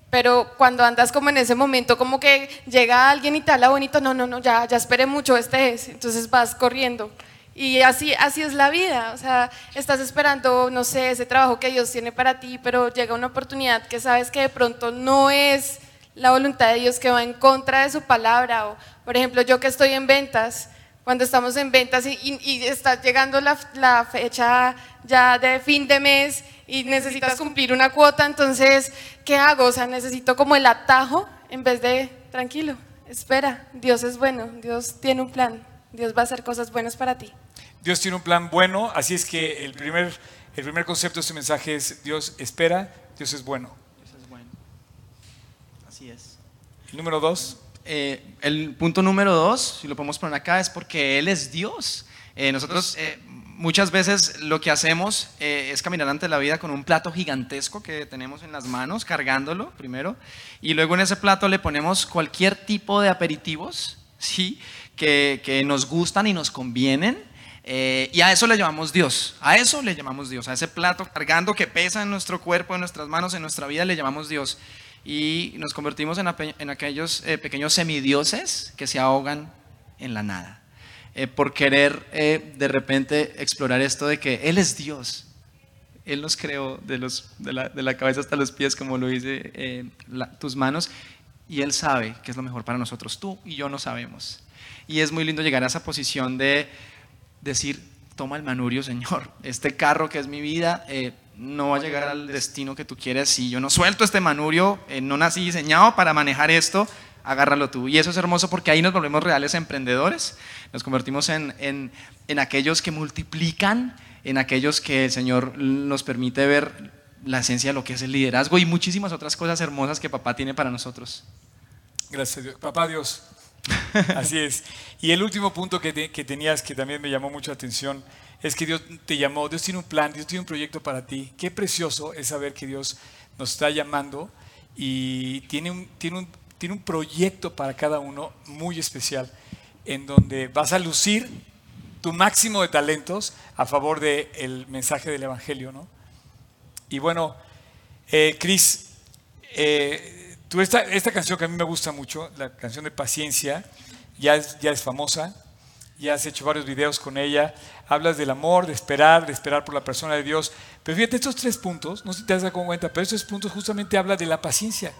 Pero cuando andas como en ese momento, como que llega alguien y te habla bonito, no, no, no, ya, ya esperé mucho, este es. Entonces vas corriendo. Y así, así es la vida. O sea, estás esperando, no sé, ese trabajo que Dios tiene para ti, pero llega una oportunidad que sabes que de pronto no es la voluntad de Dios, que va en contra de su palabra. O, por ejemplo, yo que estoy en ventas, cuando estamos en ventas y, y- y está llegando la, la fecha ya de fin de mes y necesitas cumplir una cuota, entonces, ¿qué hago? O sea, necesito como el atajo en vez de, tranquilo, espera, Dios es bueno, Dios tiene un plan, Dios va a hacer cosas buenas para ti. Dios tiene un plan bueno, así es que el primer, el primer concepto de este mensaje es Dios espera, Dios es bueno. Eso es bueno. Así es. El número dos, Eh, el punto número dos, si lo podemos poner acá, es porque Él es Dios. Eh, nosotros eh, muchas veces lo que hacemos eh, es caminar ante la vida con un plato gigantesco que tenemos en las manos, cargándolo primero, y luego en ese plato le ponemos cualquier tipo de aperitivos, ¿sí? que, nos gustan y nos convienen. eh, y a eso le llamamos Dios, a eso le llamamos Dios, a ese plato cargando que pesa en nuestro cuerpo, en nuestras manos, en nuestra vida, le llamamos Dios y nos convertimos en aquellos eh, pequeños semidioses que se ahogan en la nada. Eh, por querer eh, de repente explorar esto de que Él es Dios. Él nos creó de, los, de, la, de la cabeza hasta los pies, como lo dice eh, tus manos, y Él sabe qué es lo mejor para nosotros. Tú y yo no sabemos. Y es muy lindo llegar a esa posición de decir, toma el manurio, Señor. Este carro que es mi vida no va a llegar al destino que tú quieres. Si yo no suelto este manurio, no nací diseñado para manejar esto, agárralo tú. Y eso es hermoso porque ahí nos volvemos reales emprendedores. Nos convertimos en, en, en aquellos que multiplican, en aquellos que el Señor nos permite ver la esencia de lo que es el liderazgo y muchísimas otras cosas hermosas que papá tiene para nosotros. gracias Dios. Papá Dios. Así es. Y el último punto que, te- que tenías que también me llamó mucho la atención es que Dios te llamó, Dios tiene un plan, Dios tiene un proyecto para ti. Qué precioso es saber que Dios nos está llamando y tiene un, tiene un, tiene un proyecto para cada uno muy especial en donde vas a lucir tu máximo de talentos a favor del mensaje del Evangelio, ¿no? Y bueno, eh, Cris, eh, tú esta, esta canción que a mí me gusta mucho, la canción de Paciencia, ya es, ya es famosa, ya has hecho varios videos con ella, hablas del amor, de esperar, de esperar por la persona de Dios. Pero fíjate, estos tres puntos, no sé si te has dado cuenta, pero estos puntos justamente hablan de la paciencia.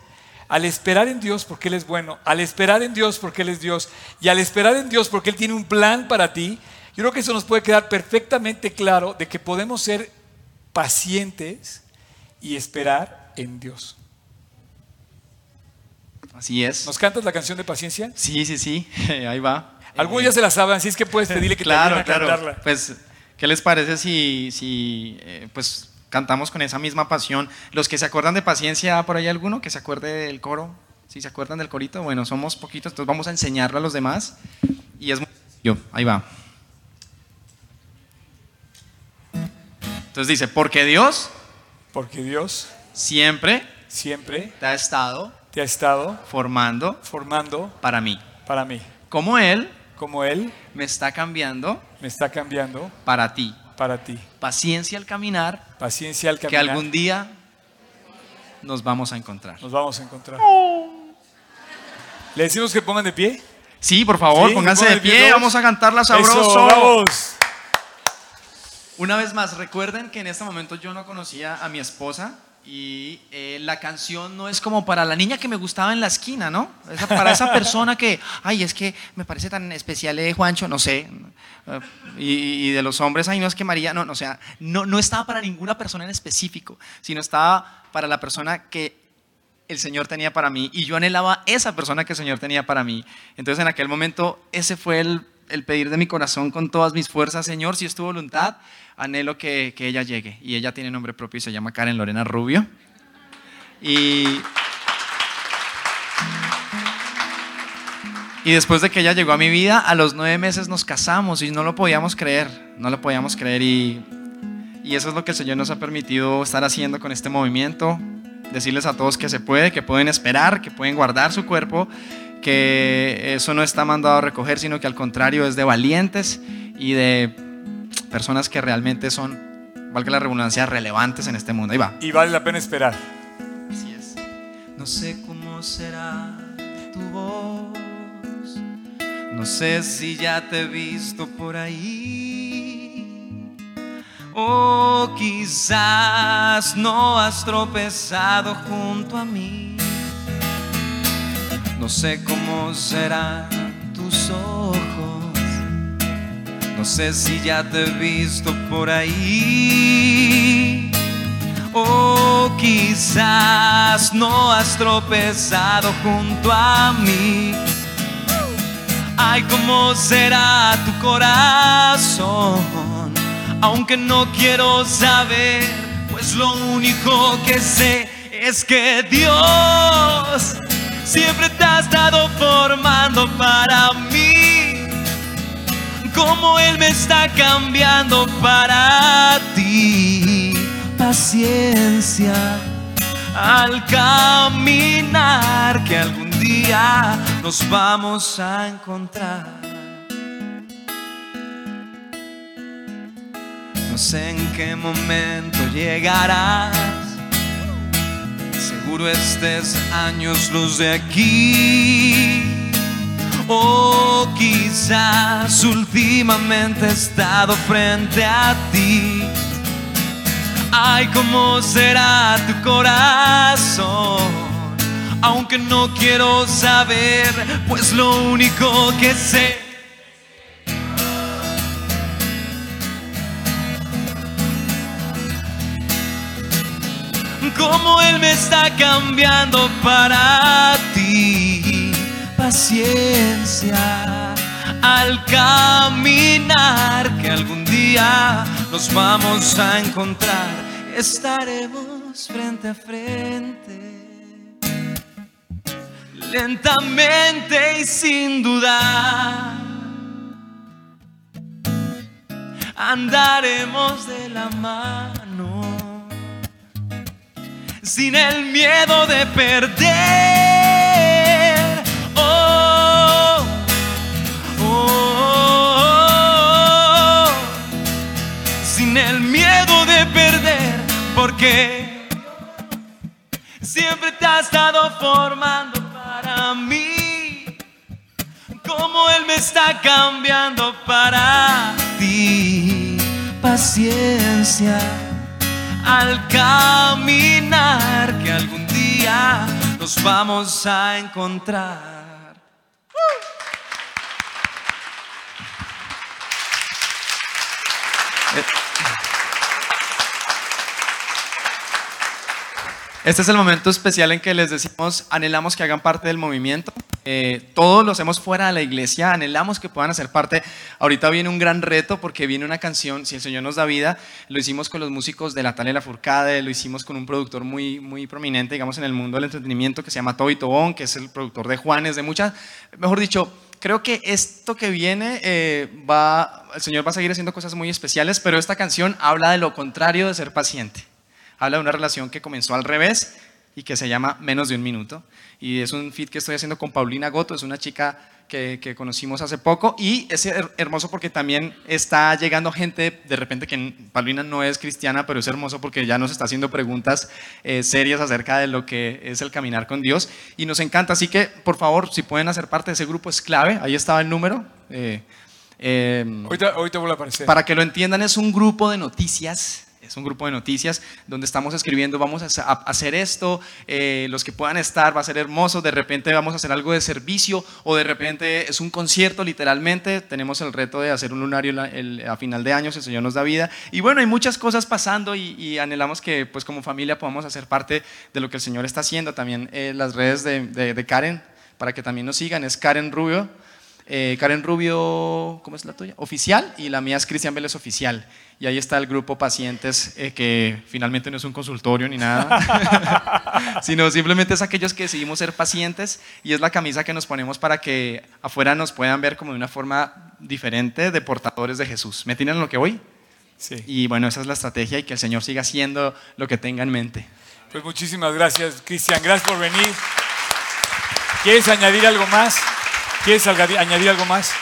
Al esperar en Dios porque Él es bueno, al esperar en Dios porque Él es Dios, y al esperar en Dios porque Él tiene un plan para ti, yo creo que eso nos puede quedar perfectamente claro de que podemos ser pacientes y esperar en Dios. Así es. ¿Nos cantas la canción de paciencia? Sí, sí, sí, ahí va. Algunos Eh, ya se la saben, así es que puedes pedirle que te claro, ayuden a claro. cantarla. Pues, ¿qué les parece si, si eh, pues, cantamos con esa misma pasión? Los que se acuerdan de paciencia, ¿por ahí alguno que se acuerde del coro? Si se acuerdan del corito, bueno, somos poquitos, entonces vamos a enseñarlo a los demás. Y es muy sencillo, ahí va. Entonces dice, porque Dios Porque Dios siempre siempre te ha estado te ha estado formando formando para mí. para mí. Como Él Como Él me está cambiando me está cambiando para ti. Para ti. Paciencia al caminar, Paciencia al que caminar. algún día nos vamos a encontrar. Nos vamos a encontrar. ¿Le decimos que pongan de pie? Sí, por favor, Sí, pónganse de pie, vamos a cantarla Eso, sabroso. vamos. Una vez más, recuerden que en este momento yo no conocía a mi esposa y eh, la canción no es como para la niña que me gustaba en la esquina, ¿no? Esa- para esa persona que, ay, es que me parece tan especial eh, Juancho, no sé. eh, y, y de los hombres, ay, no es que María, no, no, o sea, no, no estaba para ninguna persona en específico, sino estaba para la persona que el Señor tenía para mí y yo anhelaba esa persona que el Señor tenía para mí. Entonces en aquel momento ese fue el, el pedir de mi corazón con todas mis fuerzas, Señor, si es tu voluntad, anhelo que, que ella llegue. Y ella tiene nombre propio y se llama Karen Lorena Rubio. Y, y después de que ella llegó a mi vida, a los nueve meses nos casamos y no lo podíamos creer, no lo podíamos creer y, y eso es lo que el Señor nos ha permitido estar haciendo con este movimiento. decirles a todos que se puede, que pueden esperar, que pueden guardar su cuerpo, que eso no está mandado a recoger, sino que al contrario es de valientes y de personas que realmente son, valga la redundancia, relevantes en este mundo. Ahí va. Y vale la pena esperar. Así es. No sé cómo será tu voz. No sé si ya te he visto por ahí. O quizás no has tropezado junto a mí. No sé cómo serán tus ojos. No sé si ya te he visto por ahí. O quizás no has tropezado junto a mí. Ay, cómo será tu corazón. Aunque no quiero saber, pues lo único que sé es que Dios siempre te ha estado formando para mí. Como Él me está cambiando para ti. Paciencia al caminar que algún día nos vamos a encontrar. No sé en qué momento llegarás. Seguro estés años luz de aquí. O quizás últimamente he estado frente a ti. Ay, cómo será tu corazón. Aunque no quiero saber, pues lo único que sé. Cómo Él me está cambiando para ti. Paciencia al caminar que algún día nos vamos a encontrar. Estaremos frente a frente, lentamente y sin dudar. Andaremos de la mano, sin el miedo de perder. Oh, oh, oh, sin el miedo de perder, porque siempre te ha estado formando para mí, como Él me está cambiando para ti. Paciencia al caminar que algún día nos vamos a encontrar. Woo! Este es el momento especial en que les decimos, anhelamos que hagan parte del movimiento. Eh, todos los hacemos fuera de la iglesia, anhelamos que puedan hacer parte. Ahorita viene un gran reto porque viene una canción, Si el Señor nos da vida, lo hicimos con los músicos de la Tale La Furcade, lo hicimos con un productor muy, muy prominente, digamos, en el mundo del entretenimiento que se llama Toby Tobón, que es el productor de Juanes, de muchas, mejor dicho, creo que esto que viene eh, va, el Señor va a seguir haciendo cosas muy especiales, pero esta canción habla de lo contrario de ser paciente habla de una relación que comenzó al revés y que se llama Menos de un Minuto. Y es un feed que estoy haciendo con Paulina Goto, es una chica que, que conocimos hace poco y es her- hermoso porque también está llegando gente, de repente que Paulina no es cristiana, pero es hermoso porque ya nos está haciendo preguntas eh, serias acerca de lo que es el caminar con Dios y nos encanta. Así que, por favor, si pueden hacer parte de ese grupo es clave, ahí estaba el número. eh, eh, Ahorita, ahorita vuelve a aparecer. para que lo entiendan, es un grupo de noticias. Es un grupo de noticias donde estamos escribiendo, vamos a hacer- esto, eh, los que puedan estar, va a ser hermoso, de repente vamos a hacer algo de servicio o de repente es un concierto literalmente, tenemos el reto de hacer un lunario a final de año, el Señor nos da vida. Y bueno, hay muchas cosas pasando y, anhelamos que pues como familia podamos hacer parte de lo que el Señor está haciendo. También eh, las redes de, de- de Karen, para que también nos sigan, es Karen Rubio. Eh, Karen Rubio, ¿cómo es la tuya? Oficial y la mía es Cristian Vélez Oficial. Y ahí está el grupo Pacientes, eh, que finalmente no es un consultorio ni nada, sino simplemente es aquellos que decidimos ser pacientes y es la camisa que nos ponemos para que afuera nos puedan ver como de una forma diferente de portadores de Jesús. ¿Me tienen lo que voy? Sí. Y bueno, esa es la estrategia y que el Señor siga haciendo lo que tenga en mente. Pues muchísimas gracias, Cristian. Gracias por venir. ¿Quieres añadir algo más? ¿Quieres añadir algo más?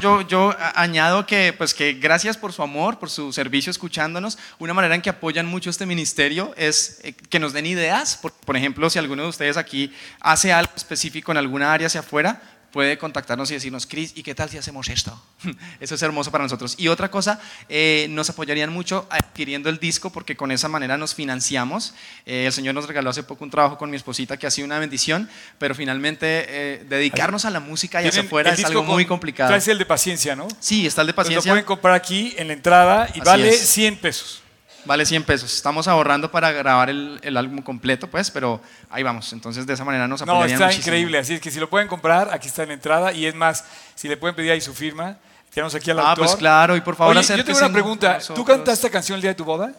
Yo, añado que, pues, que gracias por su amor, por su servicio escuchándonos. Una manera en que apoyan mucho este ministerio es eh, que nos den ideas. Por, por ejemplo, si alguno de ustedes aquí hace algo específico en alguna área hacia afuera, puede contactarnos y decirnos, Cris, ¿y qué tal si hacemos esto? Eso es hermoso para nosotros. Y otra cosa, eh, nos apoyarían mucho adquiriendo el disco porque con esa manera nos financiamos. Eh, el Señor nos regaló hace poco un trabajo con mi esposita que ha sido una bendición, pero finalmente eh, dedicarnos a la música y hacia afuera es algo muy complicado. Traes el de paciencia, ¿no? Sí, está el de Pues lo paciencia. pueden comprar aquí en la entrada y Así vale es. 100 pesos. Vale 100 pesos. Estamos ahorrando para grabar el, el álbum completo, pues, pero ahí vamos. Entonces, de esa manera nos No, apoyarían está muchísimo. increíble. Así es que si lo pueden comprar, aquí está en la entrada. Y es más, si le pueden pedir ahí su firma, tenemos aquí al Ah, autor. pues claro, y por favor Oye, yo tengo una pregunta. ¿Tú cantaste esta canción el día de tu boda? ¿La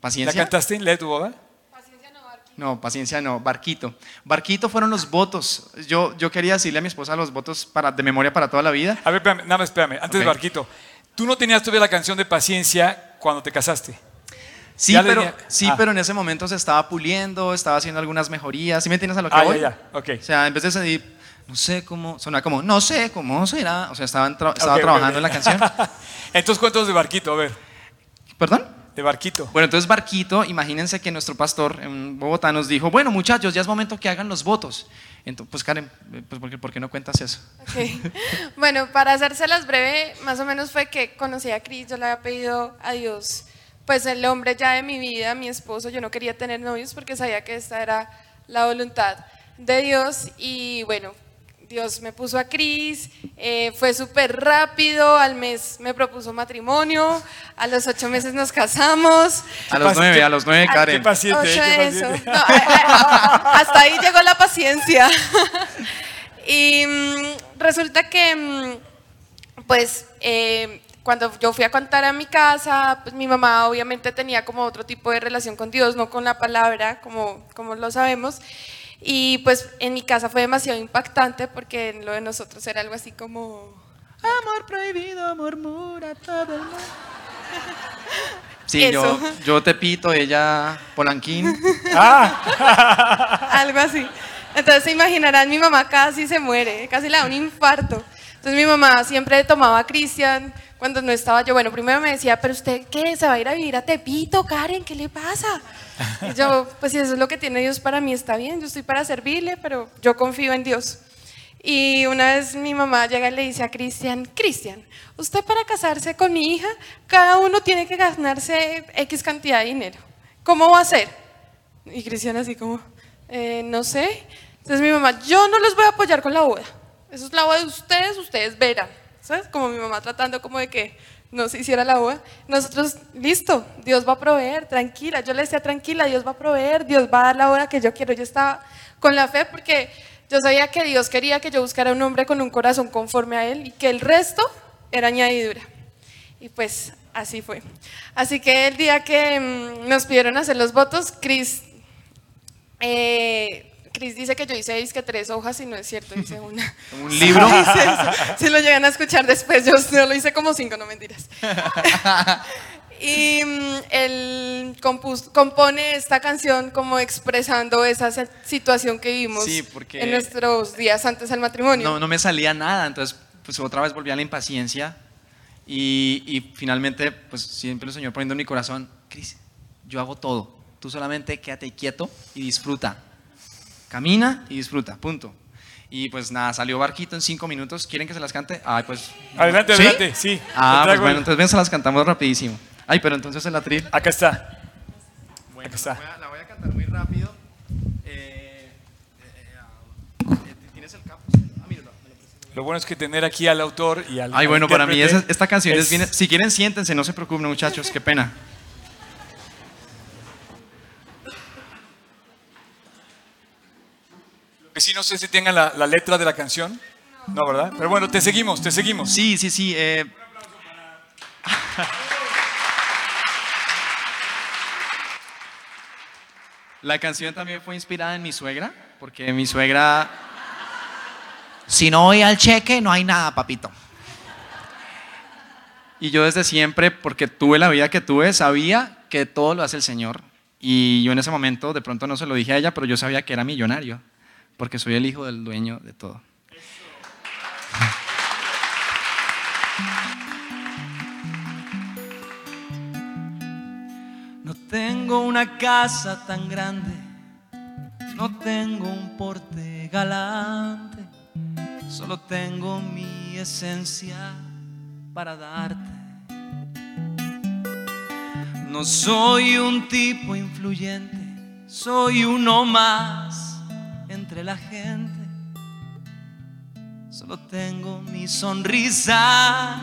¿Paciencia? cantaste en el día de tu boda? No, paciencia no, Barquito. Barquito fueron los votos. Yo, yo quería decirle a mi esposa los votos para, de memoria para toda la vida. A ver, espérame, nada más espérame. Antes de. Barquito, tú no tenías todavía la canción de paciencia cuando te casaste. Sí, Ya pero, tenía- sí ah. pero en ese momento se estaba puliendo, estaba haciendo algunas mejorías. ¿Sí me entiendes a lo que Ah, voy? ya, ya. Ok. O sea, en vez de decir, no sé cómo, sonaba como, no sé cómo será. O sea, tra- estaba ok, trabajando en la canción. Entonces, cuéntanos de Barquito, a ver. ¿Perdón? De Barquito. Bueno, entonces Barquito, imagínense que nuestro pastor en Bogotá nos dijo, bueno muchachos, ya es momento que hagan los votos. Entonces, pues Karen, pues, ¿por, qué, por qué no cuentas eso? Ok. Bueno, para hacérselas breve, más o menos fue que conocí a Cris, yo le había pedido a Dios, pues el hombre ya de mi vida, mi esposo, yo no quería tener novios porque sabía que esta era la voluntad de Dios y bueno, Dios me puso a Cris, eh, fue súper rápido, al mes me propuso matrimonio, a los ocho meses nos casamos. A los nueve, ¿Qué- a los nueve, Qué Karen. paciente, Ocho eh, qué eso. paciente. No, a- a- hasta ahí llegó la paciencia. y mm, resulta que, mm, pues, eh, cuando yo fui a contar a mi casa, pues mi mamá obviamente tenía como otro tipo de relación con Dios, no con la palabra, como, como lo sabemos. Y pues en mi casa fue demasiado impactante porque lo de nosotros era algo así como... Amor prohibido murmura todo el mundo. Sí, yo, yo te pito, ella Polanquín. Ah, algo así. Entonces se imaginarán, mi mamá casi se muere, casi le da un infarto. Entonces mi mamá siempre tomaba a Cristian cuando no estaba yo. Bueno, primero me decía, pero usted qué, se va a ir a vivir a Tepito, Karen, ¿qué le pasa? Y yo, pues si eso es lo que tiene Dios para mí, está bien, yo estoy para servirle, pero yo confío en Dios. Y una vez mi mamá llega y le dice a Cristian, Cristian, usted para casarse con mi hija, cada uno tiene que ganarse X cantidad de dinero. ¿Cómo va a ser? Y Cristian así como, "Eh, no sé. Entonces mi mamá, yo no los voy a apoyar con la boda. Eso es la boda de ustedes, ustedes verán. Como mi mamá tratando como de que no se hiciera la boda. Nosotros, listo, Dios va a proveer, tranquila. Yo le decía, tranquila, Dios va a proveer, Dios va a dar la boda que yo quiero. Yo estaba con la fe porque yo sabía que Dios quería que yo buscara un hombre con un corazón conforme a Él y que el resto era añadidura. Y pues así fue. Así que el día que mm, nos pidieron hacer los votos, Cris eh, Cris dice que yo hice que tres hojas y no es cierto, hice una. Un libro. Si lo llegan a escuchar después, yo, lo hice como cinco, no mentiras. y mm, él compus- compone esta canción como expresando esa situación que vivimos Sí, porque- en nuestros días antes del matrimonio. No, no me salía nada, entonces pues otra vez volví a la impaciencia y, y finalmente pues siempre el Señor poniendo en mi corazón, Cris, yo hago todo, tú solamente quédate quieto y disfruta, camina y disfruta, punto. Y pues nada, salió Barquito en cinco minutos, ¿quieren que se las cante? Ay, pues... Adelante, ¿Sí? adelante, sí. Ah, pues bueno, entonces ven, se las cantamos rapidísimo. Ay, pero entonces el atril... Acá está. Acá La está. voy a, la voy a cantar muy rápido. Eh, eh, ah, ¿Tienes el capo? Ah, míralo, lo bueno es que tener aquí al autor y al. Ay, bueno, para mí esa- esta canción es es- bien... Si quieren, siéntense, no se preocupen, muchachos, qué pena. Sí, no sé si tengan la, la letra de la canción. No, ¿verdad? Pero bueno, te seguimos, te seguimos. Sí, sí, sí. eh. La canción también fue inspirada en mi suegra, porque mi suegra... Si no voy al cheque, no hay nada, papito. Y yo desde siempre, porque tuve la vida que tuve, sabía que todo lo hace el Señor. Y yo en ese momento, de pronto no se lo dije a ella, pero yo sabía que era millonario, porque soy el hijo del dueño de todo. No tengo una casa tan grande, no tengo un porte galante, solo tengo mi esencia para darte. No soy un tipo influyente, soy uno más entre la gente. Solo tengo mi sonrisa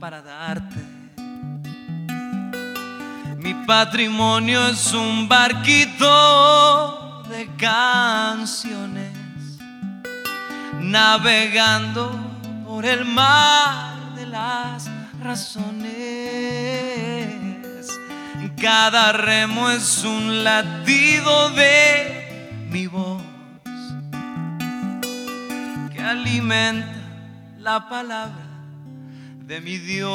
para darte. Mi patrimonio es un barquito de canciones, navegando por el mar de las razones. Cada remo es un latido de mi voz alimenta la palabra de mi Dios.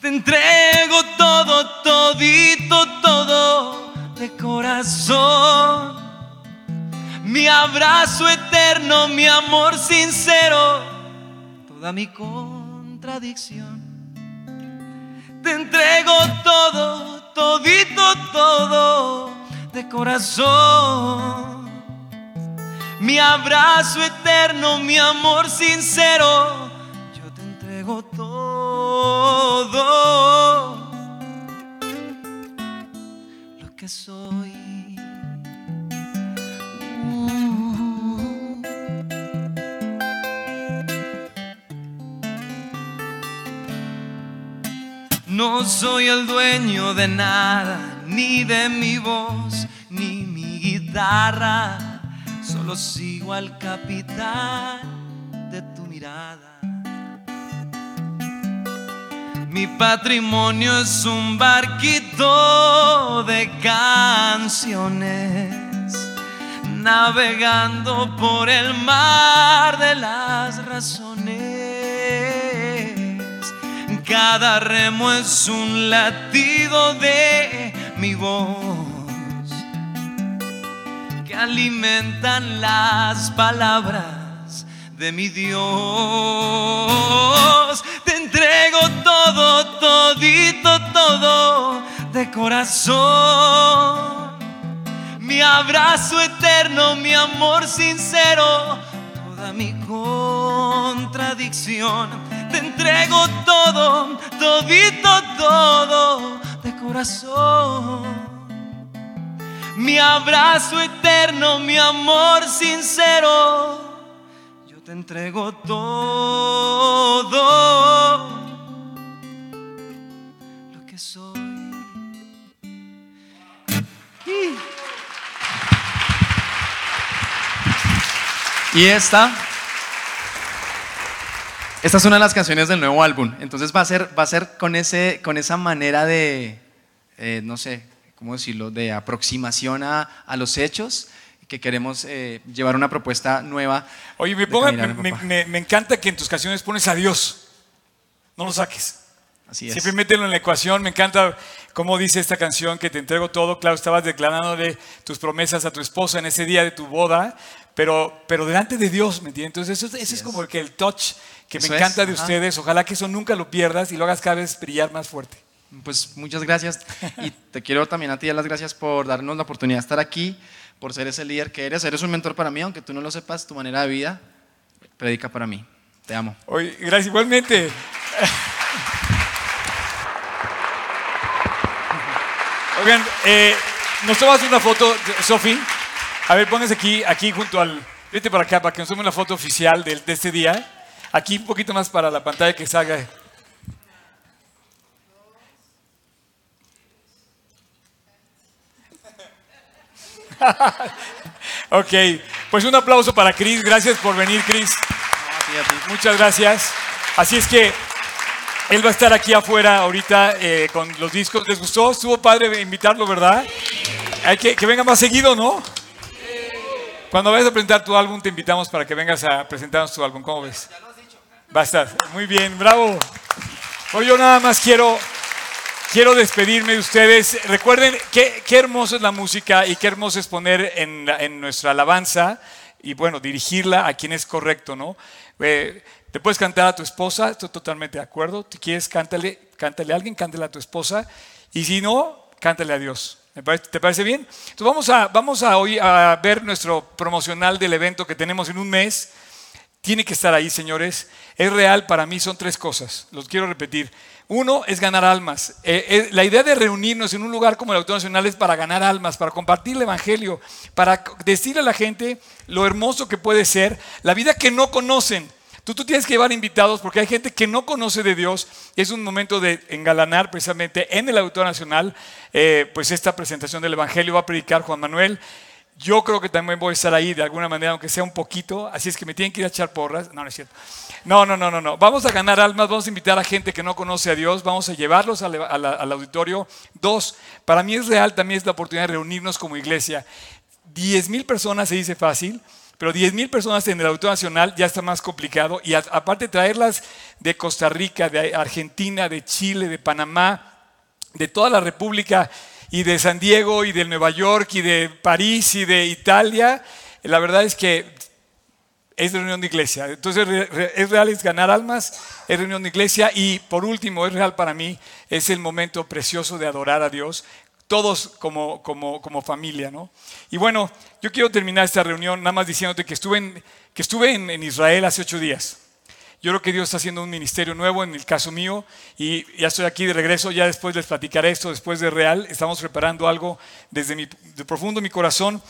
Te entrego todo, todito, todo de corazón. Mi abrazo eterno, mi amor sincero, toda mi contradicción. Te entrego todo, todito, todo de corazón. Mi abrazo eterno, mi amor sincero, yo te entrego todo lo que soy. No soy el dueño de nada, ni de mi voz, ni mi guitarra. Solo sigo al capitán de tu mirada. Mi patrimonio es un barquito de canciones, navegando por el mar de las razones. Cada remo es un latido de mi voz alimentan las palabras de mi Dios. Te entrego todo, todito, todo de corazón. Mi abrazo eterno, mi amor sincero, toda mi contradicción. Te entrego todo, todito, todo de corazón. Mi abrazo eterno, mi amor sincero, yo te entrego todo lo que soy. Y esta, esta es una de las canciones del nuevo álbum. Entonces va a ser, va a ser con, ese, con esa manera de, eh, no sé, ¿cómo decirlo?, de aproximación a, a los hechos que queremos eh, llevar una propuesta nueva. Oye, me, ponga- encanta que en tus canciones pones a Dios. No lo saques. Así es. Siempre mételo en la ecuación. Me encanta cómo dice esta canción que te entrego todo. Claro, estabas declarándole tus promesas a tu esposa en ese día de tu boda, pero, pero delante de Dios, ¿me entiendes? Entonces, eso, ese es como el, que el touch que Eso me es, encanta de ajá. ustedes. Ojalá que eso nunca lo pierdas y lo hagas cada vez brillar más fuerte. Pues muchas gracias y te quiero también a ti dar las gracias por darnos la oportunidad de estar aquí, por ser ese líder que eres. Eres un mentor para mí, aunque tú no lo sepas, tu manera de vida predica para mí. Te amo. Oye, gracias igualmente. Oigan, eh, nos tomas una foto, Sofi. A ver, pónganse aquí, aquí junto al. Vete para acá para que nos tome una foto oficial de, de este día. Aquí un poquito más para la pantalla que salga. ok, pues un aplauso para Chris. Gracias por venir, Chris. Muchas gracias. Así es que él va a estar aquí afuera ahorita eh, con los discos. ¿Les gustó? Estuvo padre invitarlo, ¿verdad? Hay que, que venga más seguido, ¿no? Cuando vayas a presentar tu álbum, te invitamos para que vengas a presentarnos tu álbum. ¿Cómo ves? Va a estar. Muy bien, bravo. Bueno, yo nada más quiero, quiero despedirme de ustedes. Recuerden qué, qué hermoso es la música y qué hermoso es poner en, en nuestra alabanza y bueno, dirigirla a quien es correcto, ¿no? Eh, te puedes cantar a tu esposa, estoy totalmente de acuerdo. Si quieres, cántale, cántale a alguien, cántale a tu esposa. Y si no, cántale a Dios. ¿Me parece- ¿Te parece bien? Entonces vamos a, vamos a, hoy a ver nuestro promocional del evento que tenemos en un mes. Tiene que estar ahí, señores. Es real para mí, son tres cosas. Los quiero repetir. Uno es ganar almas. Eh, eh, la idea de reunirnos en un lugar como el Auditorio Nacional es para ganar almas, para compartir el Evangelio, para decirle a la gente lo hermoso que puede ser la vida que no conocen. Tú, tú tienes que llevar invitados porque hay gente que no conoce de Dios. Es un momento de engalanar precisamente en el Auditorio Nacional eh, pues esta presentación del Evangelio. Va a predicar Juan Manuel. Yo creo que también voy a estar ahí de alguna manera, aunque sea un poquito. Así es que me tienen que ir a echar porras. No, no es cierto. No, no, no, no, no. Vamos a ganar almas, vamos a invitar a gente que no conoce a Dios, vamos a llevarlos al, auditorio. Dos, para mí es real, también es la oportunidad de reunirnos como iglesia. 10 mil personas se dice fácil, pero 10 mil personas en el Auditorio Nacional ya está más complicado. Y a- aparte traerlas de Costa Rica, de Argentina, de Chile, de Panamá, de toda la República y de San Diego y de Nueva York y de París y de Italia, la verdad es que es reunión de iglesia. Entonces es real, es ganar almas, es reunión de iglesia y por último, es real para mí, es el momento precioso de adorar a Dios, todos como, como, como familia. ¿no? Y bueno, yo quiero terminar esta reunión nada más diciéndote que estuve en, que estuve en Israel hace ocho días. Yo creo que Dios está haciendo un ministerio nuevo en el caso mío y ya estoy aquí de regreso, ya después les platicaré esto, después de Real, estamos preparando algo desde mi, de profundo mi corazón.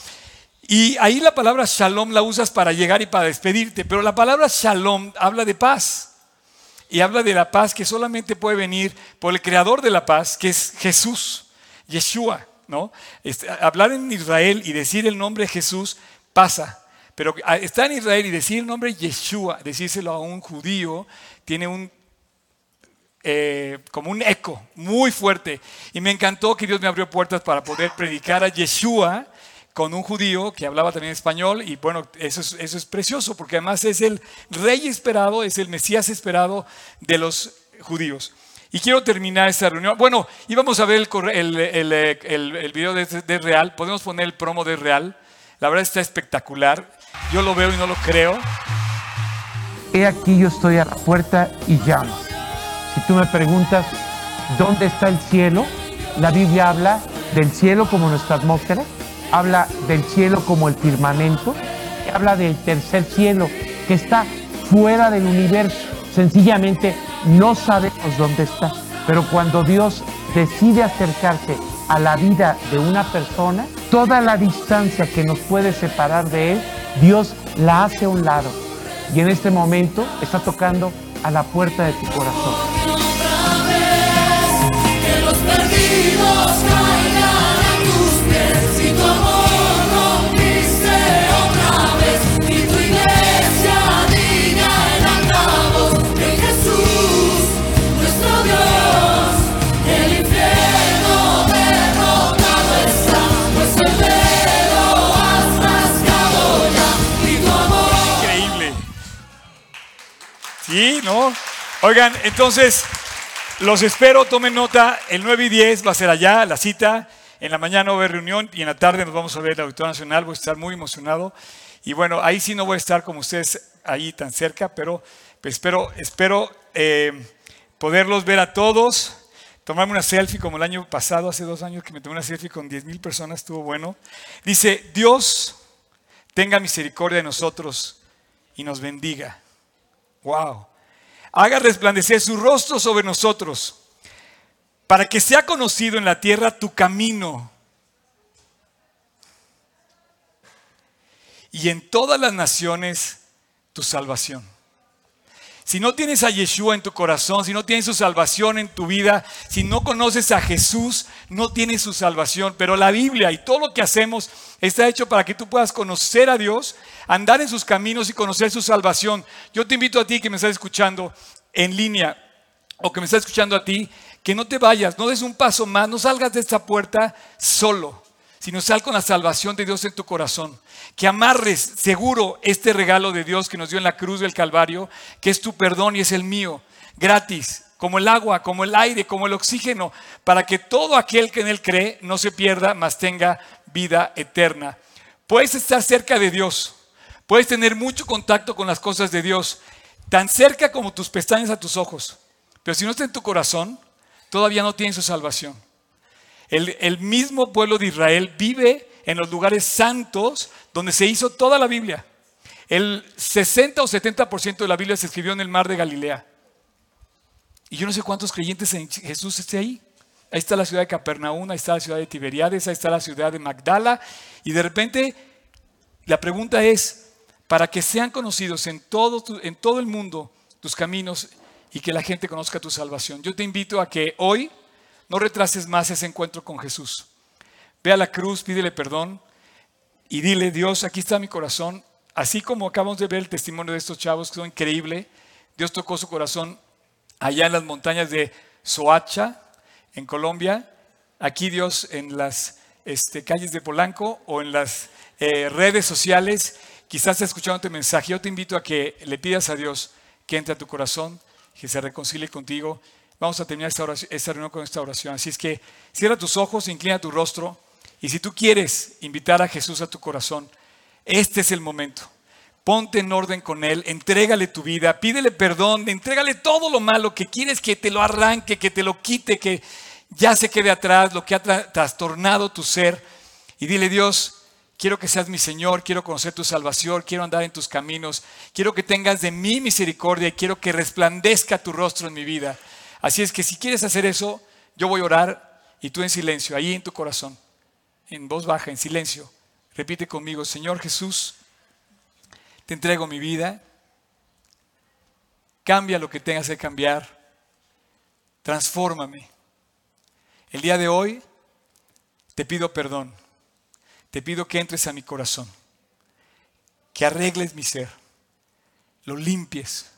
Y ahí la palabra shalom la usas para llegar y para despedirte, pero la palabra shalom habla de paz y habla de la paz que solamente puede venir por el creador de la paz, que es Jesús, Yeshua, ¿no? Este, hablar en Israel y decir el nombre Jesús pasa, pero estar en Israel y decir el nombre Yeshua, decírselo a un judío, tiene un eh, como un eco muy fuerte. Y me encantó que Dios me abrió puertas para poder predicar a Yeshua con un judío que hablaba también español. Y bueno, eso es, precioso porque además es el rey esperado, es el Mesías esperado de los judíos. Y quiero terminar esta reunión. Bueno, íbamos a ver el- el video de, de Real. Podemos poner el promo de Real. La verdad está espectacular. Yo lo veo y no lo creo. He aquí yo estoy a la puerta y llamo. Si tú me preguntas dónde está el cielo, la Biblia habla del cielo como nuestra atmósfera, habla del cielo como el firmamento, habla del tercer cielo que está fuera del universo. Sencillamente no sabemos dónde está, pero cuando Dios decide acercarse a la vida de una persona, toda la distancia que nos puede separar de Él, Dios la hace a un lado y en este momento está tocando a la puerta de tu corazón. Sí, ¿no? Oigan, entonces, los espero, tomen nota, el 9 y 10 va a ser allá, la cita, en la mañana va a haber reunión y en la tarde nos vamos a ver el Auditorio Nacional, voy a estar muy emocionado. Y bueno, ahí sí no voy a estar como ustedes ahí tan cerca, pero pues, espero, espero eh, poderlos ver a todos, tomarme una selfie como el año pasado, hace dos años que me tomé una selfie con 10 mil personas, estuvo bueno. Dice, Dios tenga misericordia de nosotros y nos bendiga. Wow. Haga resplandecer su rostro sobre nosotros, para que sea conocido en la tierra tu camino. Y en todas las naciones tu salvación. Si no tienes a Yeshua en tu corazón, si no tienes su salvación en tu vida, si no conoces a Jesús, no tienes su salvación. Pero la Biblia y todo lo que hacemos está hecho para que tú puedas conocer a Dios, andar en sus caminos y conocer su salvación. Yo te invito a ti que me estás escuchando en línea o que me estás escuchando a ti, que no te vayas, no des un paso más, no salgas de esta puerta solo, sino sal con la salvación de Dios en tu corazón. Que amarres seguro este regalo de Dios que nos dio en la cruz del Calvario, que es tu perdón y es el mío, gratis, como el agua, como el aire, como el oxígeno, para que todo aquel que en Él cree no se pierda, mas tenga vida eterna. Puedes estar cerca de Dios, puedes tener mucho contacto con las cosas de Dios, tan cerca como tus pestañas a tus ojos, pero si no está en tu corazón, todavía no tienes su salvación. El, mismo pueblo de Israel vive en los lugares santos donde se hizo toda la Biblia. El 60 o 70% de la Biblia se escribió en el mar de Galilea. Y yo no sé cuántos creyentes en Jesús esté ahí. Ahí está la ciudad de Capernaum, ahí está la ciudad de Tiberiades, ahí está la ciudad de Magdala. Y de repente la pregunta es, para que sean conocidos en todo, en todo el mundo tus caminos y que la gente conozca tu salvación. Yo te invito a que hoy no retrases más ese encuentro con Jesús. Ve a la cruz, pídele perdón y dile, Dios, aquí está mi corazón. Así como acabamos de ver el testimonio de estos chavos, que son increíble, Dios tocó su corazón allá en las montañas de Soacha, en Colombia. Aquí Dios en las este, calles de Polanco o en las eh, redes sociales, quizás está escuchando este mensaje. Yo te invito a que le pidas a Dios que entre a tu corazón, que se reconcilie contigo. Vamos a terminar esta, reunión con esta oración. Así es que cierra tus ojos, inclina tu rostro. Y si tú quieres invitar a Jesús a tu corazón, este es el momento. Ponte en orden con Él, entrégale tu vida, pídele perdón, entrégale todo lo malo que quieres que te lo arranque, que te lo quite, que ya se quede atrás, lo que ha tra- trastornado tu ser. Y dile, Dios, quiero que seas mi Señor, quiero conocer tu salvación, quiero andar en tus caminos, quiero que tengas de mí misericordia y quiero que resplandezca tu rostro en mi vida. Así es que si quieres hacer eso, yo voy a orar y tú en silencio, ahí en tu corazón, en voz baja, en silencio. Repite conmigo, Señor Jesús, te entrego mi vida, cambia lo que tengas que cambiar, transfórmame. El día de hoy te pido perdón, te pido que entres a mi corazón, que arregles mi ser, lo limpies,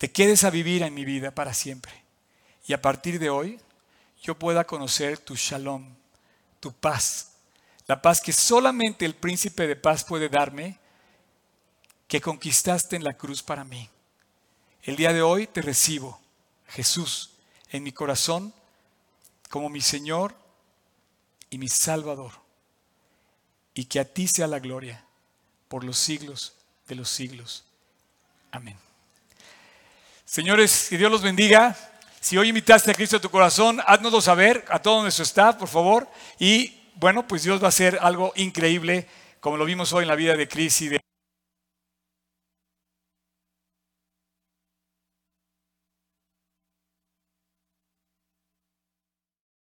te quedes a vivir en mi vida para siempre. Y a partir de hoy yo pueda conocer tu shalom, tu paz, la paz que solamente el príncipe de paz puede darme, que conquistaste en la cruz para mí. El día de hoy te recibo, Jesús, en mi corazón como mi Señor y mi Salvador. Y que a ti sea la gloria por los siglos de los siglos. Amén. Señores, que Dios los bendiga. Si hoy invitaste a Cristo a tu corazón, háznoslo saber a todo nuestro staff, por favor. Y bueno, pues Dios va a hacer algo increíble, como lo vimos hoy en la vida de Cris y de